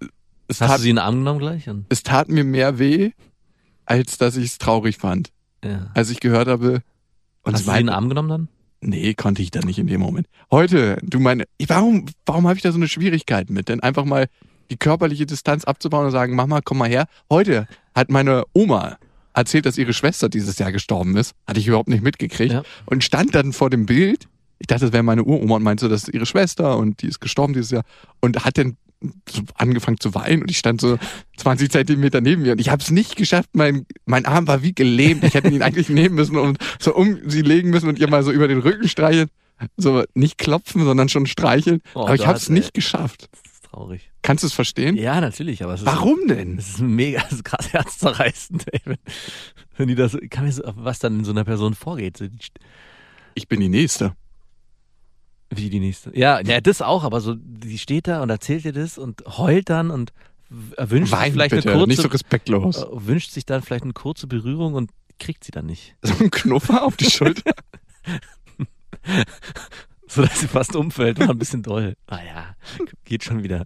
es, Hast tat, du sie in den Arm genommen gleich? Und, es tat mir mehr weh, als dass ich es traurig fand. ja. Als ich gehört habe, und Hast du sie in den Arm genommen dann? Nee, konnte ich dann nicht in dem Moment. Heute, du meine, warum, warum habe ich da so eine Schwierigkeit mit? Denn einfach mal die körperliche Distanz abzubauen und sagen, Mama, komm mal her. Heute hat meine Oma erzählt, dass ihre Schwester dieses Jahr gestorben ist. Hatte ich überhaupt nicht mitgekriegt. Ja. Und stand dann vor dem Bild. Ich dachte, das wäre meine Uroma und meinte, so, das ist ihre Schwester und die ist gestorben dieses Jahr. Und hat dann angefangen zu weinen und ich stand so 20 Zentimeter neben mir und ich habe es nicht geschafft. Mein, mein Arm war wie gelähmt. Ich hätte ihn eigentlich nehmen müssen und so um sie legen müssen und ihr mal so über den Rücken streicheln. So nicht klopfen, sondern schon streicheln. Oh, Aber ich habe es nicht geschafft. Traurig. Kannst du es verstehen? Ja, natürlich, aber es ist. Warum denn? Das ist mega, das ist krass herzzerreißend, ey. Wenn, wenn die das, kann mir so, was dann in so einer Person vorgeht. Ich bin die Nächste. Wie die nächste. Ja, ja, das auch, aber so, die steht da und erzählt dir das und heult dann und wünscht sich Wein vielleicht bitte, eine kurze, nicht so respektlos. äh, wünscht sich dann vielleicht eine kurze Berührung und kriegt sie dann nicht. So ein Knuffer auf die Schulter. So dass sie fast umfällt, war ein bisschen doll. Ah ja, geht schon wieder.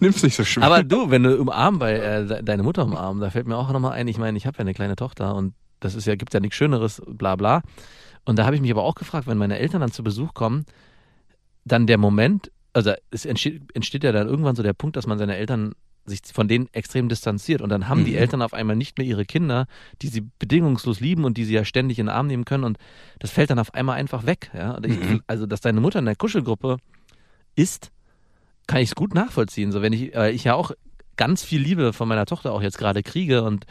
Nimm's nicht so schwer. Aber du, wenn du umarmen bei äh, de- deine Mutter umarmen, da fällt mir auch nochmal ein, ich meine, ich habe ja eine kleine Tochter und das ist ja, gibt ja nichts Schöneres, bla bla. Und da habe ich mich aber auch gefragt, wenn meine Eltern dann zu Besuch kommen, dann der Moment, also es entsteht, entsteht ja dann irgendwann so der Punkt, dass man seine Eltern sich von denen extrem distanziert und dann haben die Mhm. Eltern auf einmal nicht mehr ihre Kinder, die sie bedingungslos lieben und die sie ja ständig in den Arm nehmen können und das fällt dann auf einmal einfach weg. Ja? Und ich, Mhm. Also, dass deine Mutter in der Kuschelgruppe ist, kann ich es gut nachvollziehen. So, wenn ich, äh, ich ja auch ganz viel Liebe von meiner Tochter auch jetzt gerade kriege und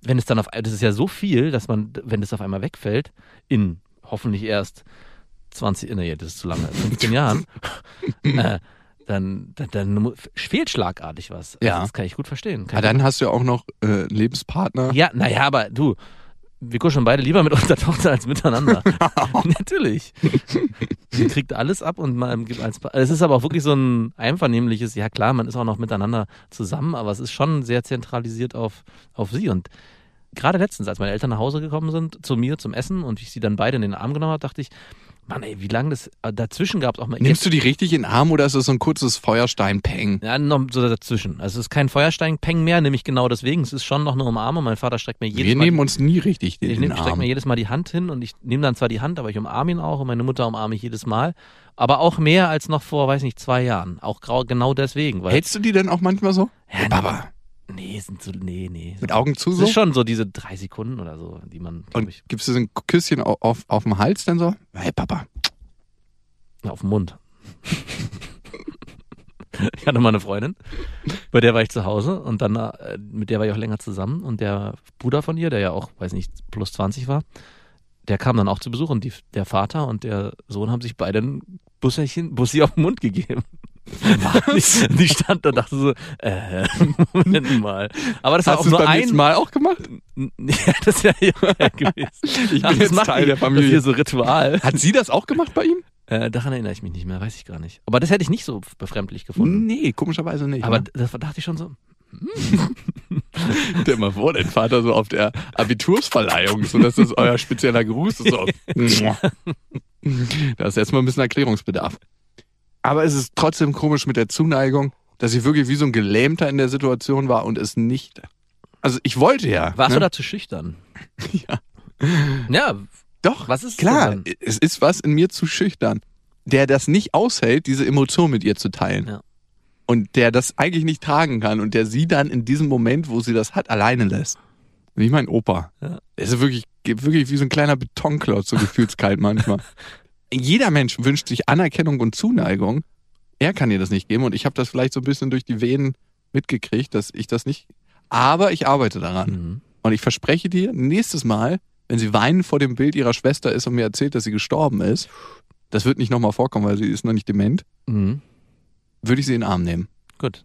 wenn es dann auf, das ist ja so viel, dass man, wenn es auf einmal wegfällt, in hoffentlich erst 20, nee, das ist zu lange, 15 Jahren, äh, dann, dann, dann fehlt schlagartig was. Also Ja. Das kann ich gut verstehen. Kann ja, ich dann hast du ja auch noch äh, einen Lebenspartner. ja, naja, aber du, wir kuscheln beide lieber mit unserer Tochter als miteinander. Natürlich. Sie kriegt alles ab und man gibt als. Es ist aber auch wirklich so ein einvernehmliches, ja klar, man ist auch noch miteinander zusammen, aber es ist schon sehr zentralisiert auf, auf sie. Und gerade letztens, als meine Eltern nach Hause gekommen sind, zu mir zum Essen und ich sie dann beide in den Arm genommen habe, dachte ich, Mann, ey, wie lange das. äh, Dazwischen gab es auch mal. Nimmst du die richtig in den Arm oder ist das so ein kurzes Feuerstein-Peng? Ja, noch so dazwischen. Also es ist kein Feuerstein-Peng mehr, nämlich genau deswegen. Es ist schon noch eine Umarmung. Mein Vater streckt mir jedes Wir Mal. nehmen uns nie richtig in Ich den nehm, strecke Arm. mir jedes Mal die Hand hin und ich nehme dann zwar die Hand, aber ich umarme ihn auch und meine Mutter umarme ich jedes Mal. Aber auch mehr als noch vor, weiß nicht, zwei Jahren. Auch grau, genau deswegen. Hältst du die denn auch manchmal so? Ja, Hey, Baba. Nee, sind so, nee, nee. Mit Augen zu Das so? ist schon so diese drei Sekunden oder so, die man, Und ich, gibst du so ein Küsschen auf, auf, auf dem Hals dann so? Hey Papa. auf den Mund. ich hatte mal eine Freundin, bei der war ich zu Hause und dann, äh, mit der war ich auch länger zusammen und der Bruder von ihr, der ja auch, weiß nicht, plus 20 war, der kam dann auch zu Besuch und die, der Vater und der Sohn haben sich beide ein Busserchen, Bussi auf den Mund gegeben. Was? Die stand da und dachte so, äh, Moment mal. Aber das war Hast auch du es nur beim ein, Mal auch gemacht? Ja, das wäre ja gewesen. Ich Ach, bin das jetzt Teil der Familie. Das hier so Ritual. Hat sie das auch gemacht bei ihm? Äh, daran erinnere ich mich nicht mehr, weiß ich gar nicht. Aber das hätte ich nicht so befremdlich gefunden. Nee, komischerweise nicht. Aber ne? das dachte ich schon so. Stell mal vor, dein Vater so auf der Abitursverleihung, so dass das euer spezieller Gruß ist. So. da ist erstmal ein bisschen Erklärungsbedarf. Aber es ist trotzdem komisch mit der Zuneigung, dass ich wirklich wie so ein Gelähmter in der Situation war und es nicht. Also ich wollte ja. Warst ne? du da zu schüchtern? Ja. Ja, Doch, was ist klar. Es ist was in mir zu schüchtern, der das nicht aushält, diese Emotion mit ihr zu teilen. Ja. Und der das eigentlich nicht tragen kann und der sie dann in diesem Moment, wo sie das hat, alleine lässt. Wie mein Opa. Ja. Der ist wirklich, wirklich wie so ein kleiner Betonklotz, so gefühlskalt manchmal. Jeder Mensch wünscht sich Anerkennung und Zuneigung. Er kann ihr das nicht geben und ich habe das vielleicht so ein bisschen durch die Venen mitgekriegt, dass ich das nicht. Aber ich arbeite daran. Mhm. Und ich verspreche dir, nächstes Mal, wenn sie weinend vor dem Bild ihrer Schwester ist und mir erzählt, dass sie gestorben ist, das wird nicht nochmal vorkommen, weil sie ist noch nicht dement, Mhm. würde ich sie in den Arm nehmen. Gut.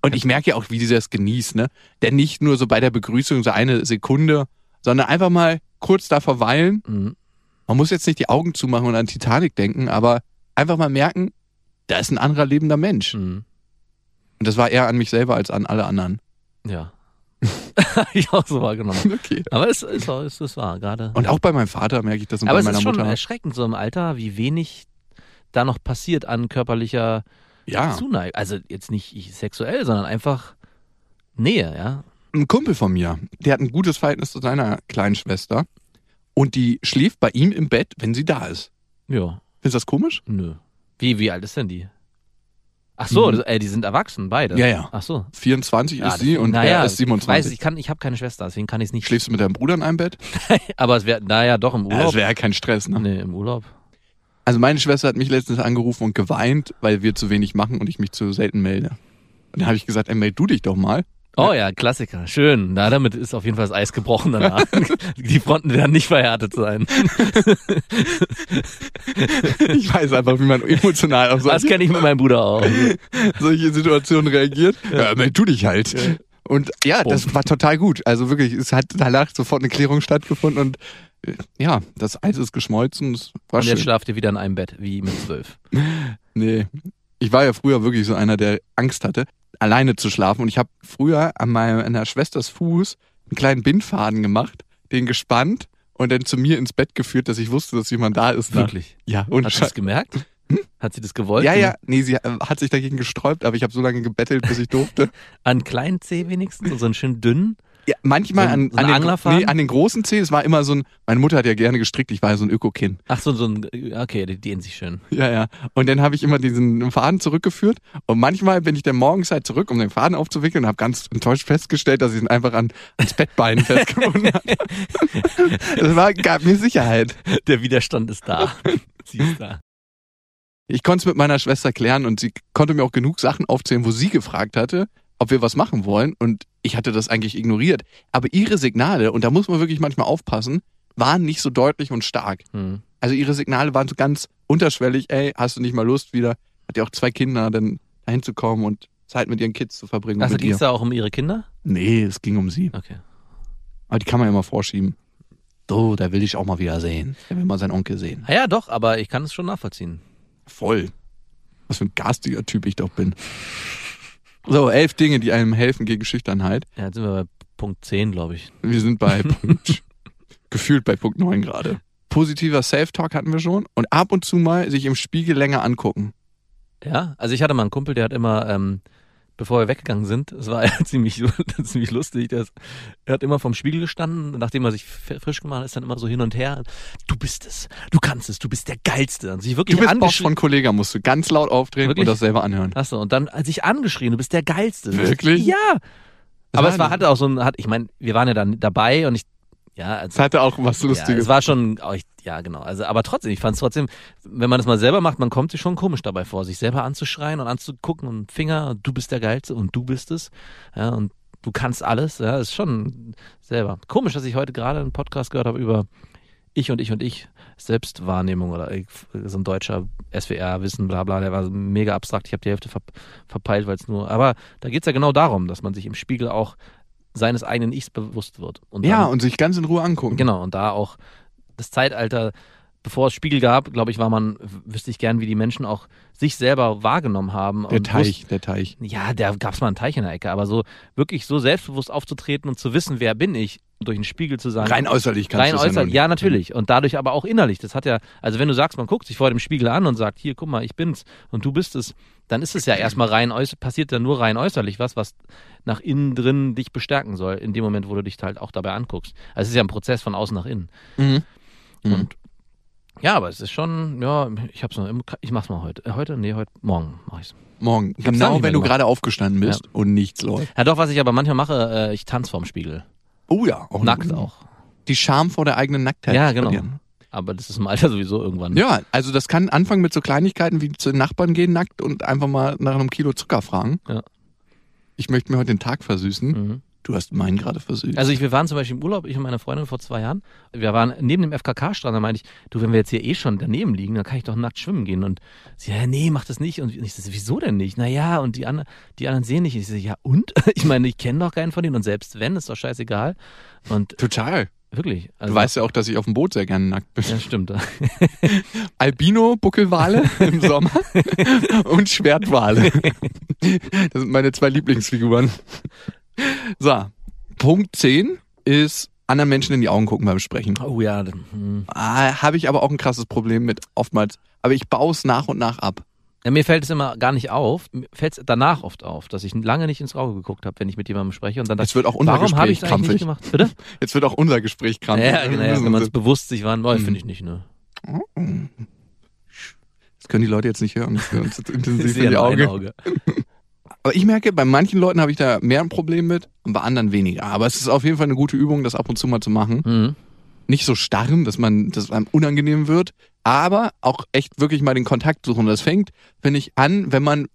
Und ich merke ja auch, wie sie das genießt, ne? Denn nicht nur so bei der Begrüßung so eine Sekunde, sondern einfach mal kurz da verweilen. Mhm. Man muss jetzt nicht die Augen zumachen und an Titanic denken, aber einfach mal merken, da ist ein anderer lebender Mensch. Mhm. Und das war eher an mich selber als an alle anderen. Ja. Ich auch so wahrgenommen. Okay. Aber es ist, es ist wahr, gerade. Und auch bei meinem Vater merke ich das und Aber bei es meiner ist schon Mutter. erschreckend, so im Alter, wie wenig da noch passiert an körperlicher Ja. Zuneigung. Also jetzt nicht ich sexuell, sondern einfach Nähe, ja. ein Kumpel von mir, der hat ein gutes Verhältnis zu seiner kleinen Schwester. Und die schläft bei ihm im Bett, wenn sie da ist. Ja, du das komisch? nö. Wie, wie alt ist denn die? Ach so, Mhm. das, äh, die sind erwachsen, beide. Ja, ja. Ach so. 24 Ja, ist sie und naja, er ist Ich weiß, 27. ich, kann, ich habe keine Schwester, deswegen kann ich es nicht. Schläfst du mit deinem Bruder in einem Bett? Aber es wäre, naja, doch im Urlaub. das wäre ja kein Stress, ne? nee, im Urlaub. Also meine Schwester hat mich letztens angerufen und geweint, weil wir zu wenig machen und ich mich zu selten melde. Und dann habe ich gesagt, ey, meld du dich doch mal. Oh ja, Klassiker. Schön. Na, damit ist auf jeden Fall das Eis gebrochen danach. Die Fronten werden nicht verhärtet sein. Ich weiß einfach, wie man emotional auf Das solche, kenne ich mit meinem Bruder auch. solche Situationen reagiert. Ja, meld du dich halt. Und ja, das Bumm. war total gut. Also wirklich, es hat danach sofort eine Klärung stattgefunden und äh, ja, das Eis ist geschmolzen. Es war Und jetzt schön. schlaft ihr wieder in einem Bett, wie mit zwölf. Nee. Ich war ja früher wirklich so einer, der Angst hatte, alleine zu schlafen. Und ich habe früher an meiner Schwesters Fuß einen kleinen Bindfaden gemacht, den gespannt und dann zu mir ins Bett geführt, dass ich wusste, dass jemand da ist. Wirklich. Ja, und Hat sie das gemerkt? Hat sie das gewollt? ja, ja, nee, sie äh, hat sich dagegen gesträubt, aber ich habe so lange gebettelt, bis ich durfte. An kleinen Zeh wenigstens, so einen schön dünnen. Ja, manchmal So an, so an, den, Anglerfaden? nee, an den großen Zeh, es war immer so ein, meine Mutter hat ja gerne gestrickt, ich war ja so ein Ökokind. Ach so, so ein, okay, die dehnen sich schön. Ja, ja. Und dann habe ich immer diesen Faden zurückgeführt. Und manchmal bin ich dann morgens halt zurück, um den Faden aufzuwickeln und habe ganz enttäuscht festgestellt, dass ich ihn einfach an, ans Bettbein festgebunden habe. Das war, gab mir Sicherheit. Der Widerstand ist da. sie ist da. Ich konnte es mit meiner Schwester klären und sie konnte mir auch genug Sachen aufzählen, wo sie gefragt hatte, ob wir was machen wollen. Und ich hatte das eigentlich ignoriert. Aber ihre Signale, und da muss man wirklich manchmal aufpassen, waren nicht so deutlich und stark. Hm. Also ihre Signale waren so ganz unterschwellig, ey, hast du nicht mal Lust wieder, hat ja auch zwei Kinder, dann dahin zu kommen und Zeit mit ihren Kids zu verbringen. Also ging es da auch um ihre Kinder? Nee, es ging um sie. Okay. Aber die kann man ja immer vorschieben. So, da will ich auch mal wieder sehen. Der will mal seinen Onkel sehen. Ah ja, doch, aber ich kann es schon nachvollziehen. Voll. Was für ein garstiger Typ ich doch bin. So, elf Dinge, die einem helfen gegen Schüchternheit. Ja, jetzt sind wir bei Punkt 10, glaube ich. Wir sind bei Punkt, gefühlt bei Punkt 9 gerade. Positiver Self-Talk hatten wir schon. Und ab und zu mal sich im Spiegel länger angucken. Ja, also ich hatte mal einen Kumpel, der hat immer, ähm, bevor wir weggegangen sind, es war ja ziemlich, ziemlich lustig, ist, er hat immer vom Spiegel gestanden, nachdem er sich frisch gemacht hat, ist dann immer so hin und her, du bist es, du kannst es, du bist der Geilste. Und sich wirklich Du bist angeschrien. von Kollega, musst du ganz laut aufdrehen Wirklich? und das selber anhören. Achso, und dann hat sich angeschrien, du bist der Geilste. Wirklich? Ja. Das Aber es war, hatte auch so ein, hat, ich meine, wir waren ja dann dabei und ich, ja, Es also, hatte auch was ja, Lustiges. es war schon, oh, ja genau, also, aber trotzdem, ich fand es trotzdem, wenn man das mal selber macht, man kommt sich schon komisch dabei vor, sich selber anzuschreien und anzugucken und Finger, und du bist der Geilste und du bist es, ja, und du kannst alles, ja, ist schon selber. Komisch, dass ich heute gerade einen Podcast gehört habe über ich und ich und ich, Selbstwahrnehmung oder so ein deutscher SWR-Wissen, bla bla, der war mega abstrakt, ich habe die Hälfte ver verpeilt, weil es nur, aber da geht's ja genau darum, dass man sich im Spiegel auch seines eigenen Ichs bewusst wird. Und ja, dann, und sich ganz in Ruhe angucken. Genau, und da auch das Zeitalter, bevor es Spiegel gab, glaube ich, war man, wüsste ich gern, wie die Menschen auch sich selber wahrgenommen haben. Der Teich, der Teich. wussten- ja, da gab es mal einen Teich in der Ecke, aber so wirklich so selbstbewusst aufzutreten und zu wissen, wer bin ich, durch den Spiegel zu sagen. Rein äußerlich kannst Rein ja äußerlich, ja, natürlich. Und dadurch aber auch innerlich. Das hat ja, also wenn du sagst, man guckt sich vor dem Spiegel an und sagt, hier, guck mal, ich bin's und du bist es, dann ist es ja erstmal rein äußerlich, passiert ja nur rein äußerlich was, was nach innen drin dich bestärken soll, in dem Moment, wo du dich halt auch dabei anguckst. Also es ist ja ein Prozess von außen nach innen. Mhm. Mhm. Und ja, aber es ist schon, ja, ich hab's noch, im, ich mach's mal heute. Äh, Heute? Nee, heute, morgen mach ich's. Morgen. dann Genau, wenn du gerade aufgestanden bist und nichts läuft. Ja, doch, was ich aber manchmal mache, äh, ich tanze vorm Spiegel. Oh ja. Auch Nackt eine- auch. Die Scham vor der eigenen Nacktheit. Ja, genau. verlieren. Aber das ist im Alter sowieso irgendwann. Ja, also das kann anfangen mit so Kleinigkeiten wie zu den Nachbarn gehen nackt und einfach mal nach einem Kilo Zucker fragen. Ja. Ich möchte mir heute den Tag versüßen. Mhm. Du hast meinen gerade versüßt. Also ich, wir waren zum Beispiel im Urlaub, ich und meine Freundin vor zwei Jahren. Wir waren neben dem FKK-Strand, da meinte ich, du, wenn wir jetzt hier eh schon daneben liegen, dann kann ich doch nackt schwimmen gehen. Und sie, ja, nee, mach das nicht. Und ich so, wieso denn nicht? Naja, und die, andre, die anderen sehen nicht. Ich so, ja, und? Ich meine, ich kenne doch keinen von denen und selbst wenn, ist doch scheißegal. Und Total. Wirklich. Also, Du weißt ja auch, dass ich auf dem Boot sehr gerne nackt bin. Ja, stimmt. Albino, Buckelwale im Sommer und Schwertwale. Das sind meine zwei Lieblingsfiguren. So, Punkt 10 ist anderen Menschen in die Augen gucken beim Sprechen. Oh ja, hm. Ah, Habe ich aber auch ein krasses Problem mit oftmals. Aber ich baue es nach und nach ab. Ja, mir fällt es immer gar nicht auf. Mir fällt es danach oft auf, dass ich lange nicht ins Auge geguckt habe, wenn ich mit jemandem spreche und dann Jetzt wird auch unser warum habe ich Gespräch das eigentlich nicht krampfig. gemacht? Bitte? Jetzt wird auch unser Gespräch krampfig. Ja, genau, ja, wenn man es bewusst sich wann, Mhm. finde ich nicht, ne? Das können die Leute jetzt nicht hören. Das Ich intensiv in die Augen. Auge. Aber ich merke, bei manchen Leuten habe ich da mehr ein Problem mit und bei anderen weniger. Aber es ist auf jeden Fall eine gute Übung, das ab und zu mal zu machen. Mhm. Nicht so starren, dass man, dass einem unangenehm wird, aber auch echt wirklich mal den Kontakt suchen. Das fängt, finde ich, an, wenn man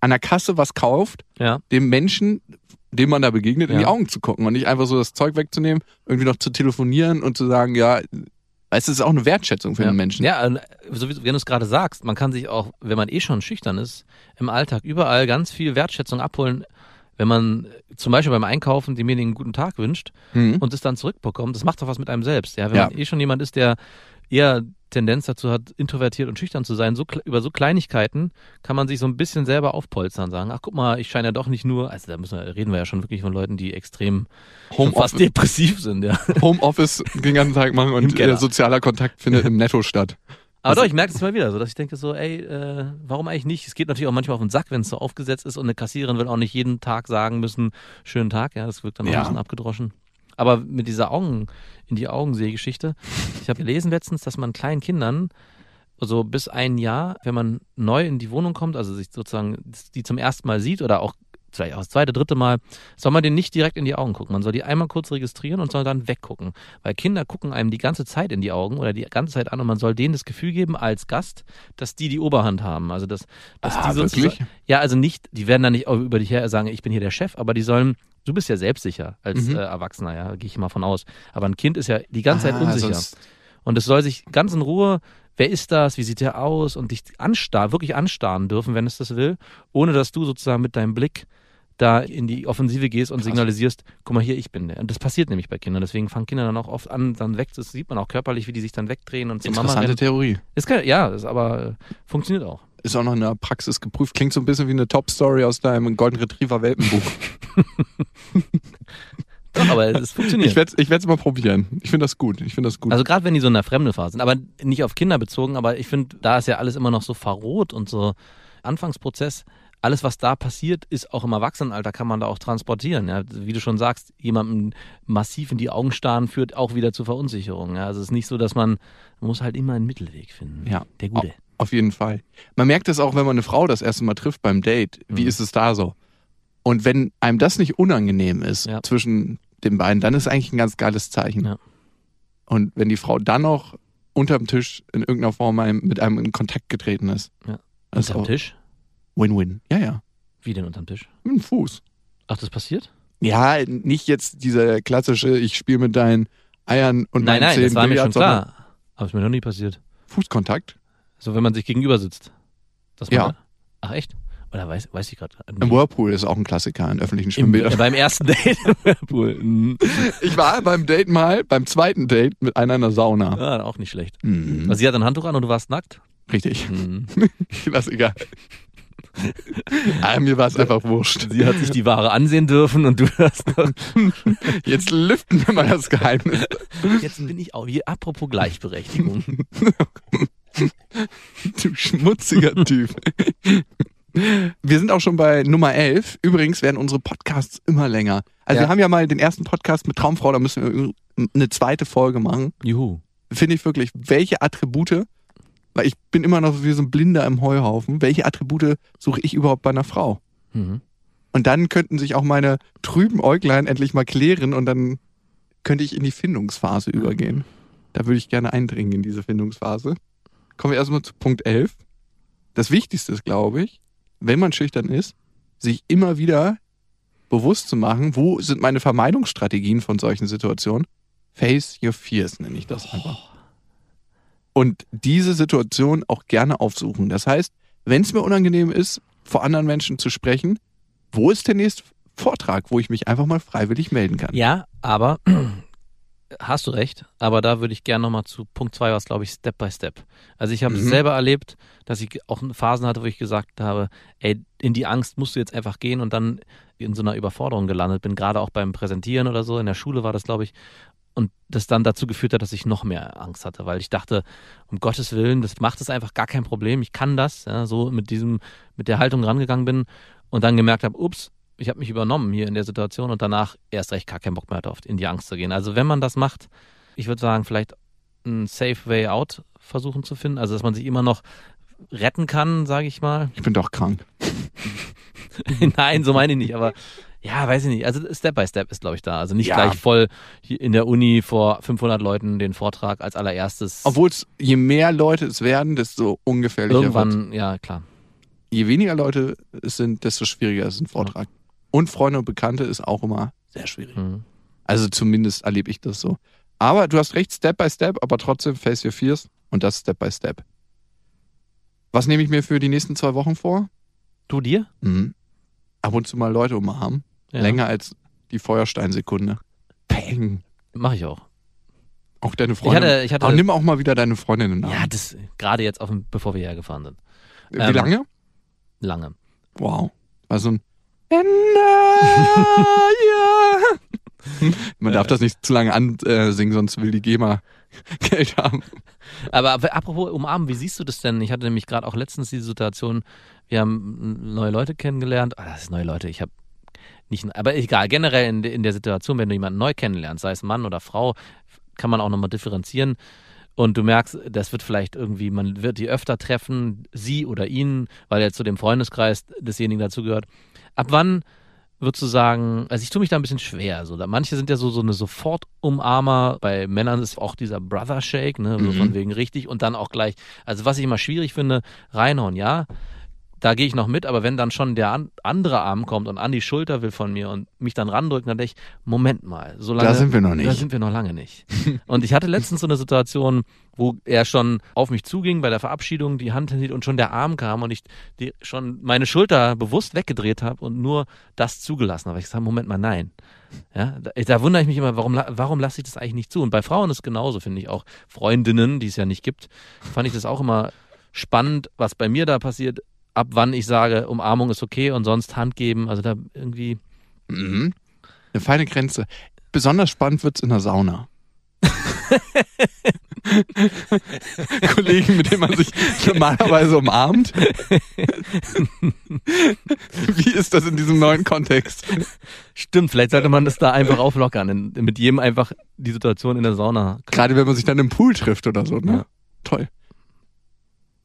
an der Kasse was kauft, Ja. dem Menschen, dem man da begegnet, in Ja. die Augen zu gucken und nicht einfach so das Zeug wegzunehmen, irgendwie noch zu telefonieren und zu sagen, ja, es ist auch eine Wertschätzung für ja. den Menschen. Ja, äh, so wie wenn du es gerade sagst, man kann sich auch, wenn man eh schon schüchtern ist, im Alltag überall ganz viel Wertschätzung abholen, wenn man äh, zum Beispiel beim Einkaufen demjenigen einen guten Tag wünscht Mhm. und es dann zurückbekommt. Das macht doch was mit einem selbst. Ja, wenn man eh schon jemand ist, der eher Tendenz dazu hat, introvertiert und schüchtern zu sein, so über so Kleinigkeiten kann man sich so ein bisschen selber aufpolstern, sagen, ach guck mal, ich scheine ja doch nicht nur, also da müssen wir, reden wir ja schon wirklich von Leuten, die extrem schon fast depressiv sind, ja. Homeoffice den ganzen Tag machen und Keller. äh, sozialer Kontakt findet im Netto statt. Aber Also- doch, ich merke es immer wieder, so dass ich denke so, ey, äh, warum eigentlich nicht? Es geht natürlich auch manchmal auf den Sack, wenn es so aufgesetzt ist und eine Kassiererin will auch nicht jeden Tag sagen müssen, schönen Tag, ja, das wirkt dann auch Ja. ein bisschen abgedroschen. Aber mit dieser Augen, in die Augen-Geschichte, ich habe gelesen letztens, dass man kleinen Kindern so bis ein Jahr, wenn man neu in die Wohnung kommt, also sich sozusagen die zum ersten Mal sieht oder auch vielleicht auch das zweite, dritte Mal, soll man denen nicht direkt in die Augen gucken. Man soll die einmal kurz registrieren und soll dann weggucken. Weil Kinder gucken einem die ganze Zeit in die Augen oder die ganze Zeit an und man soll denen das Gefühl geben als Gast, dass die die Oberhand haben. Also dass, dass Ah, die sozusagen, wirklich? ja, also nicht, die werden dann nicht über dich her sagen, ich bin hier der Chef, aber die sollen, du bist ja selbstsicher als Mhm. äh, Erwachsener, ja, gehe ich mal von aus. Aber ein Kind ist ja die ganze Zeit Ah, unsicher. sonst- Und es soll sich ganz in Ruhe, wer ist das, wie sieht der aus und dich anstarren, wirklich anstarren dürfen, wenn es das will, ohne dass du sozusagen mit deinem Blick da in die Offensive gehst und Krass. signalisierst, guck mal hier, ich bin der. Und das passiert nämlich bei Kindern. Deswegen fangen Kinder dann auch oft an, dann weg. Das sieht man auch körperlich, wie die sich dann wegdrehen und zur Mama rennen. Theorie. Ist kein, ja, ist aber äh, funktioniert auch. Ist auch noch in der Praxis geprüft. Klingt so ein bisschen wie eine Top-Story aus deinem Golden Retriever Welpenbuch. Doch, aber es funktioniert. Ich werde es ich werd's mal probieren. Ich finde das gut. Ich finde das gut. Also gerade wenn die so in der Fremdenphase sind, aber nicht auf Kinder bezogen, aber ich finde, da ist ja alles immer noch so verroht und so Anfangsprozess. Alles, was da passiert, ist auch im Erwachsenenalter, kann man da auch transportieren. Ja. Wie du schon sagst, jemandem massiv in die Augen starren führt auch wieder zu Verunsicherung. Ja. Also es ist nicht so, dass man, man muss halt immer einen Mittelweg finden. Ja. Der Gute. Auf jeden Fall. Man merkt es auch, wenn man eine Frau das erste Mal trifft beim Date. Wie Mhm. ist es da so? Und wenn einem das nicht unangenehm ist Ja. zwischen den beiden, dann ist eigentlich ein ganz geiles Zeichen. Ja. Und wenn die Frau dann noch unterm Tisch in irgendeiner Form einem, mit einem in Kontakt getreten ist, Ja. das ist Unterm Tisch? Win-Win. Ja, ja. Wie denn unterm Tisch? Mit dem Fuß. Ach, das passiert? Ja, nicht jetzt dieser klassische, ich spiele mit deinen Eiern und nein, meinen nein, Zähnen das war mir schon klar. Aber ist mir noch nie passiert. Fußkontakt. So, wenn man sich gegenüber sitzt. Dass man Ja. Ach, echt? Oder weiß, weiß ich gerade. Im Whirlpool ist auch ein Klassiker in öffentlichen Im, Schwimmbädern. äh, beim ersten Date im Whirlpool. Mhm. Ich war beim Date mal, beim zweiten Date mit einer in der Sauna. Ja, auch nicht schlecht. Mhm. Also sie hat ein Handtuch an und du warst nackt? Richtig. Mhm. Klassiker. ah, mir war es einfach wurscht. Sie hat sich die Ware ansehen dürfen und du hast. Jetzt lüften wir mal das Geheimnis. Jetzt bin ich auch hier. Apropos Gleichberechtigung. Du schmutziger Typ. Wir sind auch schon bei Nummer 11. Übrigens werden unsere Podcasts immer länger. Also Ja. wir haben ja mal den ersten Podcast mit Traumfrau, da müssen wir eine zweite Folge machen. Juhu. Finde ich wirklich, welche Attribute, weil ich bin immer noch wie so ein Blinder im Heuhaufen, welche Attribute suche ich überhaupt bei einer Frau? Mhm. Und dann könnten sich auch meine trüben Äuglein endlich mal klären und dann könnte ich in die Findungsphase übergehen. Da würde ich gerne eindringen in diese Findungsphase. Kommen wir erstmal zu Punkt 11. Das Wichtigste ist, glaube ich, wenn man schüchtern ist, sich immer wieder bewusst zu machen, wo sind meine Vermeidungsstrategien von solchen Situationen. Face your fears nenne ich das einfach. Und diese Situation auch gerne aufsuchen. Das heißt, wenn es mir unangenehm ist, vor anderen Menschen zu sprechen, wo ist der nächste Vortrag, wo ich mich einfach mal freiwillig melden kann? Ja, aber hast du recht, aber da würde ich gerne nochmal zu Punkt 2 was, glaube ich, Step by Step. Also ich habe es Mhm. selber erlebt, dass ich auch Phasen hatte, wo ich gesagt habe, ey, in die Angst musst du jetzt einfach gehen und dann in so einer Überforderung gelandet bin, gerade auch beim Präsentieren oder so. In der Schule war das, glaube ich. Und das dann dazu geführt hat, dass ich noch mehr Angst hatte, weil ich dachte, um Gottes Willen, das macht es einfach gar kein Problem. Ich kann das, ja, so mit diesem, mit der Haltung rangegangen bin und dann gemerkt habe, ups, ich habe mich übernommen hier in der Situation und danach erst recht gar keinen Bock mehr darauf, in die Angst zu gehen. Also wenn man das macht, ich würde sagen, vielleicht einen safe way out versuchen zu finden, also dass man sich immer noch retten kann, sage ich mal. Ich bin doch krank. Nein, so meine ich nicht, aber ja, weiß ich nicht. Also Step by Step ist, glaube ich, da. Also nicht Ja. gleich voll in der Uni vor 500 Leuten den Vortrag als allererstes. Obwohl es, je mehr Leute es werden, desto ungefährlicher wird irgendwann, ja klar. Je weniger Leute es sind, desto schwieriger ist ein Vortrag. Und Freunde und Bekannte ist auch immer sehr schwierig. Mhm. Also zumindest erlebe ich das so. Aber du hast recht, Step by Step, aber trotzdem face your fears und das Step by Step. Was nehme ich mir für die nächsten zwei Wochen vor? Du dir? Mhm. Ab und zu mal Leute umarmen. Ja. Länger als die Feuersteinsekunde. Peng. Mache ich auch. Auch deine Ich Freundin. hatte, ich hatte Aber nimm auch mal wieder deine Freundin in den ja, das gerade jetzt auf bevor wir hergefahren sind. Wie ähm, lange? Lange. Wow. War so ein Ende. Man darf das nicht zu lange ansingen, sonst will die GEMA Geld haben. Aber apropos umarmen, wie siehst du das denn? Ich hatte nämlich gerade auch letztens die Situation, wir haben neue Leute kennengelernt. Ah, das ist neue Leute, ich habe nicht, aber egal, generell in, in der Situation, wenn du jemanden neu kennenlernst, sei es Mann oder Frau, kann man auch nochmal differenzieren. Und du merkst, das wird vielleicht irgendwie, man wird die öfter treffen, sie oder ihn, weil er zu dem Freundeskreis desjenigen dazugehört. Ab wann würdest du sagen, also ich tue mich da ein bisschen schwer. So, da, manche sind ja so, so eine Sofortumarmer. Bei Männern ist auch dieser Brother Shake, ne, so Mhm. von wegen richtig und dann auch gleich. Also was ich immer schwierig finde, reinhauen, ja, da gehe ich noch mit, aber wenn dann schon der an, andere Arm kommt und an die Schulter will von mir und mich dann randrückt, dann denke ich, Moment mal, so lange, Da sind wir noch Da nicht. sind wir noch lange nicht. und ich hatte letztens so eine Situation, wo er schon auf mich zuging bei der Verabschiedung, die Hand hinhielt und schon der Arm kam und ich die, schon meine Schulter bewusst weggedreht habe und nur das zugelassen habe. Ich sage, Moment mal, nein. Ja, da, da wundere ich mich immer, warum, warum lasse ich das eigentlich nicht zu? Und bei Frauen ist es genauso, finde ich auch. Freundinnen, die es ja nicht gibt, fand ich das auch immer spannend, was bei mir da passiert, ab wann ich sage, Umarmung ist okay und sonst Hand geben. Also da irgendwie, Mhm. Eine feine Grenze. Besonders spannend wird's in der Sauna. Kollegen, mit denen man sich normalerweise umarmt. Wie ist das in diesem neuen Kontext? stimmt, vielleicht sollte man das da einfach auflockern, mit jedem einfach die Situation in der Sauna. Gerade wenn man sich dann im Pool trifft oder so, ne? Ja. Toll.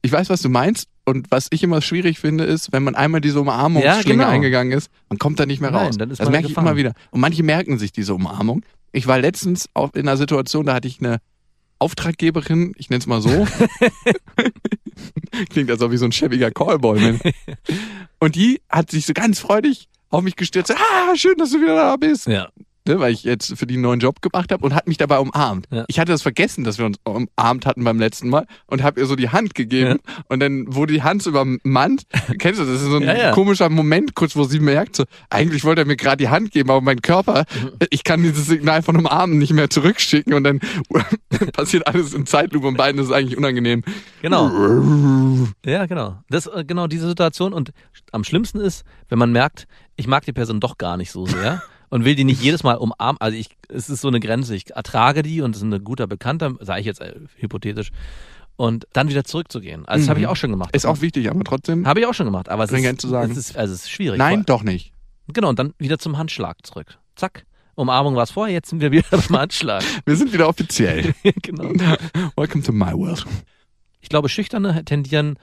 Ich weiß, was du meinst. Und was ich immer schwierig finde, ist, wenn man einmal diese Umarmungsschlinge Ja, genau. eingegangen ist, man kommt da nicht mehr Nein, raus. dann ist das man merke ich immer wieder. Und manche merken sich diese Umarmung. Ich war letztens auch in einer Situation, da hatte ich eine Auftraggeberin, ich nenne es mal so. Klingt als ob ich so ein schäbiger Callboy bin. Und die hat sich so ganz freudig auf mich gestürzt. Ah, schön, dass du wieder da bist. Ja. Ne, weil ich jetzt für die einen neuen Job gemacht habe und hat mich dabei umarmt. Ja. Ich hatte das vergessen, dass wir uns umarmt hatten beim letzten Mal und habe ihr so die Hand gegeben und dann wurde die Hand so übermannt. Kennst du, das ist so ein Ja, ja. komischer Moment, kurz wo sie merkt, so, eigentlich wollte er mir gerade die Hand geben, aber mein Körper, Mhm. ich kann dieses Signal von umarmen nicht mehr zurückschicken und dann passiert alles in Zeitlupe und beiden ist eigentlich unangenehm. Genau. Ja, genau. Das, äh, genau diese Situation. Und am schlimmsten ist, wenn man merkt, ich mag die Person doch gar nicht so sehr und will die nicht jedes Mal umarmen. Also ich, es ist so eine Grenze. Ich ertrage die und es ist ein guter Bekannter, sage ich jetzt äh, hypothetisch. Und dann wieder zurückzugehen. Also das habe ich Mhm. auch schon gemacht. Ist auch wichtig, aber trotzdem. Habe ich auch schon gemacht. Aber es ist, zu sagen. Es ist, also es ist schwierig. Nein, doch nicht. Genau, und dann wieder zum Handschlag zurück. Zack. Umarmung war es vorher, jetzt sind wir wieder beim Handschlag. Wir sind wieder offiziell. genau. Welcome to my world. Ich glaube, Schüchterne tendieren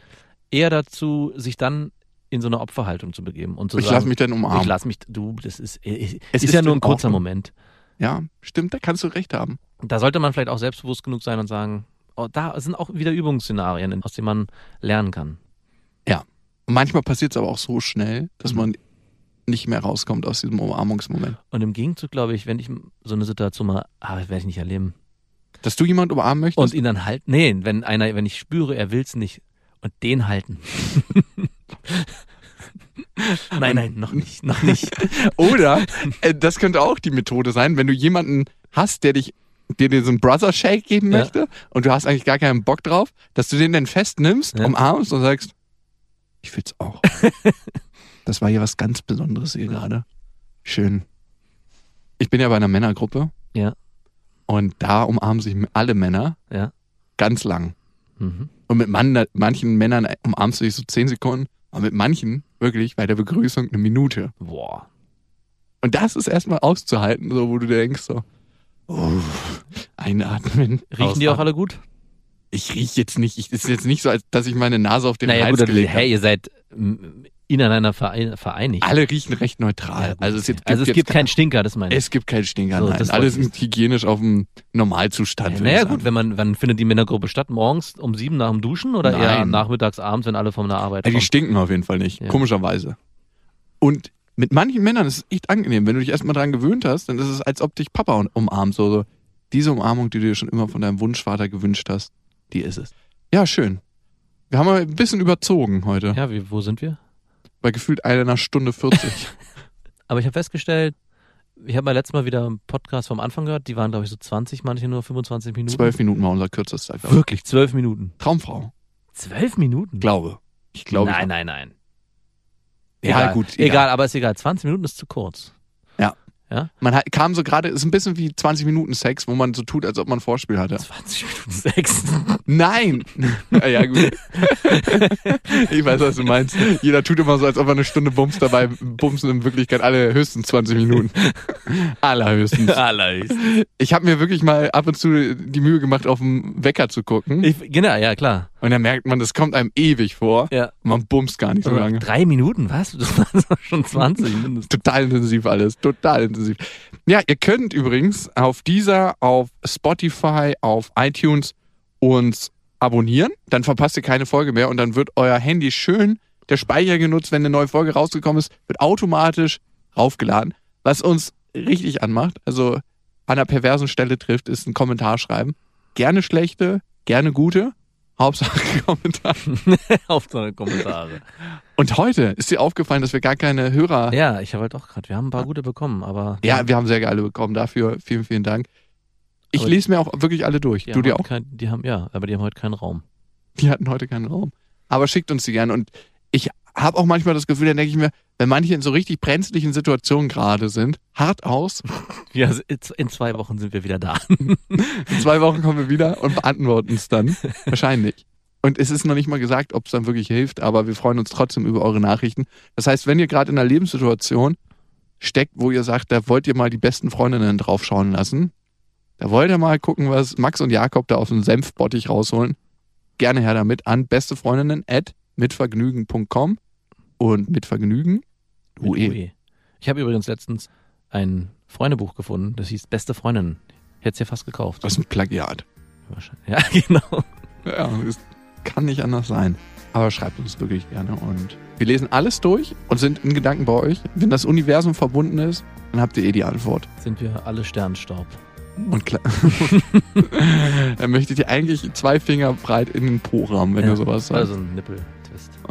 eher dazu, sich dann in so eine Opferhaltung zu begeben und zu Ich sagen, lasse mich dann umarmen. ich lass mich, du, das ist, äh, Es ist, ist ja nur in ein kurzer Ordnung. Moment. Ja, stimmt, da kannst du recht haben. Da sollte man vielleicht auch selbstbewusst genug sein und sagen, oh, da sind auch wieder Übungsszenarien, aus denen man lernen kann. Und manchmal passiert es aber auch so schnell, dass Mhm. man nicht mehr rauskommt aus diesem Umarmungsmoment. Und im Gegenzug glaube ich, wenn ich so eine Situation mal, ah, das werde ich nicht erleben. Dass du jemand umarmen möchtest? Und ihn dann halt, nee, wenn einer, wenn ich spüre, er will es nicht und den halten. nein, nein, noch nicht, noch nicht. Oder, äh, das könnte auch die Methode sein, wenn du jemanden hast, der dich der dir so einen Brother Shake geben Ja. möchte und du hast eigentlich gar keinen Bock drauf, dass du den dann festnimmst, Ja. umarmst und sagst, ich will's auch. das war hier was ganz Besonderes hier gerade. Schön. Ich bin ja bei einer Männergruppe. Ja. Und da umarmen sich alle Männer Ja. ganz lang. Mhm. Und mit man, manchen Männern umarmst du dich so zehn Sekunden, aber mit manchen wirklich bei der Begrüßung eine Minute. Boah. Und das ist erstmal auszuhalten, so wo du denkst so, oh, einatmen. Riechen die auch ausatmen. alle gut? Ich riech jetzt nicht. Ich, es ist jetzt nicht so, als dass ich meine Nase auf den naja, Hals gut, gelegt hey, habe. ihr seid ineinander verein, vereinigt. Alle riechen recht neutral. Ja, also es, jetzt, also es gibt kein- keinen Stinker, das meine ich. Es gibt keinen Stinker, So, nein. das Alle wollte ich sind hygienisch auf dem Normalzustand. würde naja, gut, wenn man, wann findet die Männergruppe statt? Morgens um sieben nach dem Duschen oder eher Nein. nachmittags, abends, wenn alle von der Arbeit Also die kommen? stinken auf jeden Fall nicht, Ja. komischerweise. Und mit manchen Männern ist es echt angenehm. Wenn du dich erstmal dran gewöhnt hast, dann ist es, als ob dich Papa um- umarmt. So, so. Diese Umarmung, die du dir schon immer von deinem Wunschvater gewünscht hast, die ist es. Ja, schön. Wir haben mal ein bisschen überzogen heute. Ja, wie, wo sind wir? Bei gefühlt einer Stunde 40. Aber ich habe festgestellt, ich habe mal letztes Mal wieder einen Podcast vom Anfang gehört, die waren, glaube ich, so 20, manche nur 25 Minuten. Zwölf Minuten war unser kürzester. glaube ich. Wirklich, zwölf Minuten. Traumfrau. Zwölf Minuten? Glaube. Ich glaube. nein, ich- nein, nein. Ja, egal. gut. Egal. aber ist egal. 20 Minuten ist zu kurz. Man hat, kam so gerade, ist ein bisschen wie 20 Minuten Sex, wo man so tut, als ob man ein Vorspiel hatte. 20 Minuten Sex. Nein! ja, ja, gut. ich weiß, was du meinst. Jeder tut immer so, als ob er eine Stunde bumst, dabei bumsen in Wirklichkeit alle höchstens 20 Minuten. Allerhöchstens. Allerhöchstens. Ich habe mir wirklich mal ab und zu die Mühe gemacht, auf den Wecker zu gucken. Ich, genau, ja, klar. Und dann merkt man, das kommt einem ewig vor. Ja. Man bumst gar nicht so lange. Drei Minuten, was? Das waren doch schon 20 mindestens. Total intensiv alles, total intensiv. Ja, ihr könnt übrigens auf dieser, auf Spotify, auf iTunes uns abonnieren. Dann verpasst ihr keine Folge mehr und dann wird euer Handy schön der Speicher genutzt, wenn eine neue Folge rausgekommen ist, wird automatisch raufgeladen. Was uns richtig anmacht, also an einer perversen Stelle trifft, ist ein Kommentar schreiben. Gerne schlechte, gerne gute. Hauptsache Kommentar. Auf so eine Kommentare. Und heute ist dir aufgefallen, dass wir gar keine Hörer Ja, ich habe halt auch gerade, wir haben ein paar gute bekommen, aber. Ja, wir haben sehr geile bekommen. Dafür vielen, vielen Dank. Ich Aber- lese mir auch wirklich alle durch. Du dir auch? Kein, die haben, ja, aber die haben heute keinen Raum. Die hatten heute keinen Raum. Aber schickt uns die gerne. Und ich habe auch manchmal das Gefühl, dann denke ich mir, wenn manche in so richtig brenzlichen Situationen gerade sind, hart aus. Ja, in zwei Wochen sind wir wieder da. In zwei Wochen kommen wir wieder und beantworten es dann. Wahrscheinlich. Und es ist noch nicht mal gesagt, ob es dann wirklich hilft, aber wir freuen uns trotzdem über eure Nachrichten. Das heißt, wenn ihr gerade in einer Lebenssituation steckt, wo ihr sagt, da wollt ihr mal die besten Freundinnen draufschauen lassen, da wollt ihr mal gucken, was Max und Jakob da aus dem Senfbottich rausholen, gerne her damit an bestefreundinnen at mitvergnügen.com und mit Vergnügen Mit UE. UE. Ich habe übrigens letztens ein Freundebuch gefunden, das hieß Beste Freundinnen. Hätte es ja fast gekauft. Das ist ein Plagiat. Wahrscheinlich. Ja, genau. Ja, es kann nicht anders sein. Aber schreibt uns wirklich gerne und wir lesen alles durch und sind in Gedanken bei euch. Wenn das Universum verbunden ist, dann habt ihr eh die Antwort. Sind wir alle Sternstaub. Und klar, dann möchtet ihr eigentlich zwei Finger breit in den Po rammen, wenn ja. ihr sowas sagt. Also ein Nippel-Twist.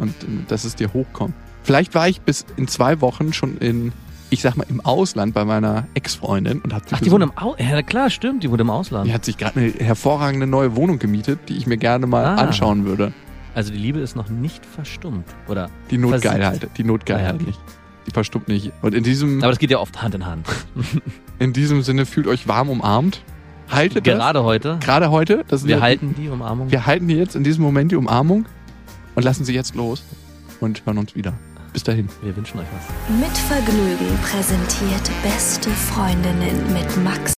Und äh, dass es dir hochkommt. Vielleicht war ich bis in zwei Wochen schon in, ich sag mal, im Ausland bei meiner Ex-Freundin und hab Ach, die wohnt im Ausland? Ja, klar, stimmt, die wohnt im Ausland. Die hat sich gerade eine hervorragende neue Wohnung gemietet, die ich mir gerne mal Ah. anschauen würde. Also die Liebe ist noch nicht verstummt, oder? Die Notgeilheit, die Ah, Notgeilheit ja, okay. nicht. Die verstummt nicht. Und in diesem, Aber das geht ja oft Hand in Hand. in diesem Sinne fühlt euch warm umarmt. Haltet das. Gerade heute. Gerade heute. Das Wir halten die Umarmung. wir halten hier jetzt in diesem Moment die Umarmung und lassen sie jetzt los und hören uns wieder. Bis dahin. Wir wünschen euch was. Mit Vergnügen präsentiert Beste Freundinnen mit Max